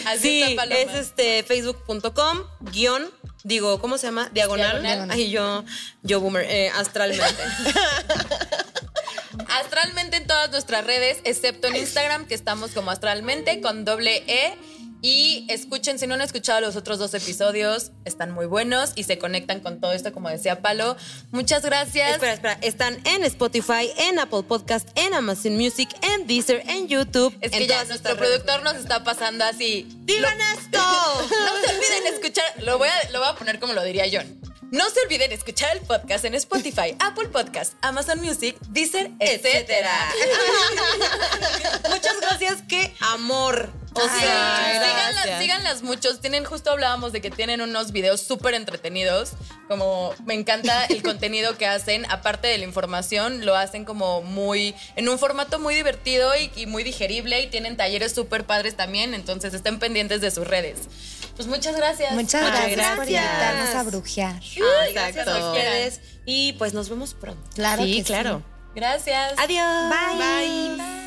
Así Sí, está Paloma. es este facebook.com guion, digo, ¿cómo se llama? Diagonal. Diagonal. Ay, yo, yo boomer, eh, astralmente. [laughs] Astralmente en todas nuestras redes, excepto en Instagram, que estamos como astralmente con doble E. Y escuchen, si no han escuchado los otros dos episodios, están muy buenos y se conectan con todo esto, como decía Palo. Muchas gracias. espera, espera, están en Spotify, en Apple Podcast, en Amazon Music, en Deezer, en YouTube. Es que ya nuestro productor nos está pasando así. ¡Digan esto! [laughs] No se olviden escuchar, lo voy, a, lo voy a poner como lo diría John. No se olviden escuchar el podcast en Spotify, [laughs] Apple Podcast, Amazon Music, Deezer, etcétera. [laughs] Muchas gracias, qué amor. O sea, síganlas, síganlas muchos. Tienen, justo hablábamos de que tienen unos videos súper entretenidos. Como me encanta el [laughs] contenido que hacen. Aparte de la información, lo hacen como muy, en un formato muy divertido y, y muy digerible. Y tienen talleres súper padres también. Entonces estén pendientes de sus redes. Pues muchas gracias. Muchas Muchas gracias, por gracias. invitarnos a brujear. Ay, gracias a Exacto. ustedes. Y pues nos vemos pronto. Claro sí, que claro. Gracias. Adiós. Bye. Bye.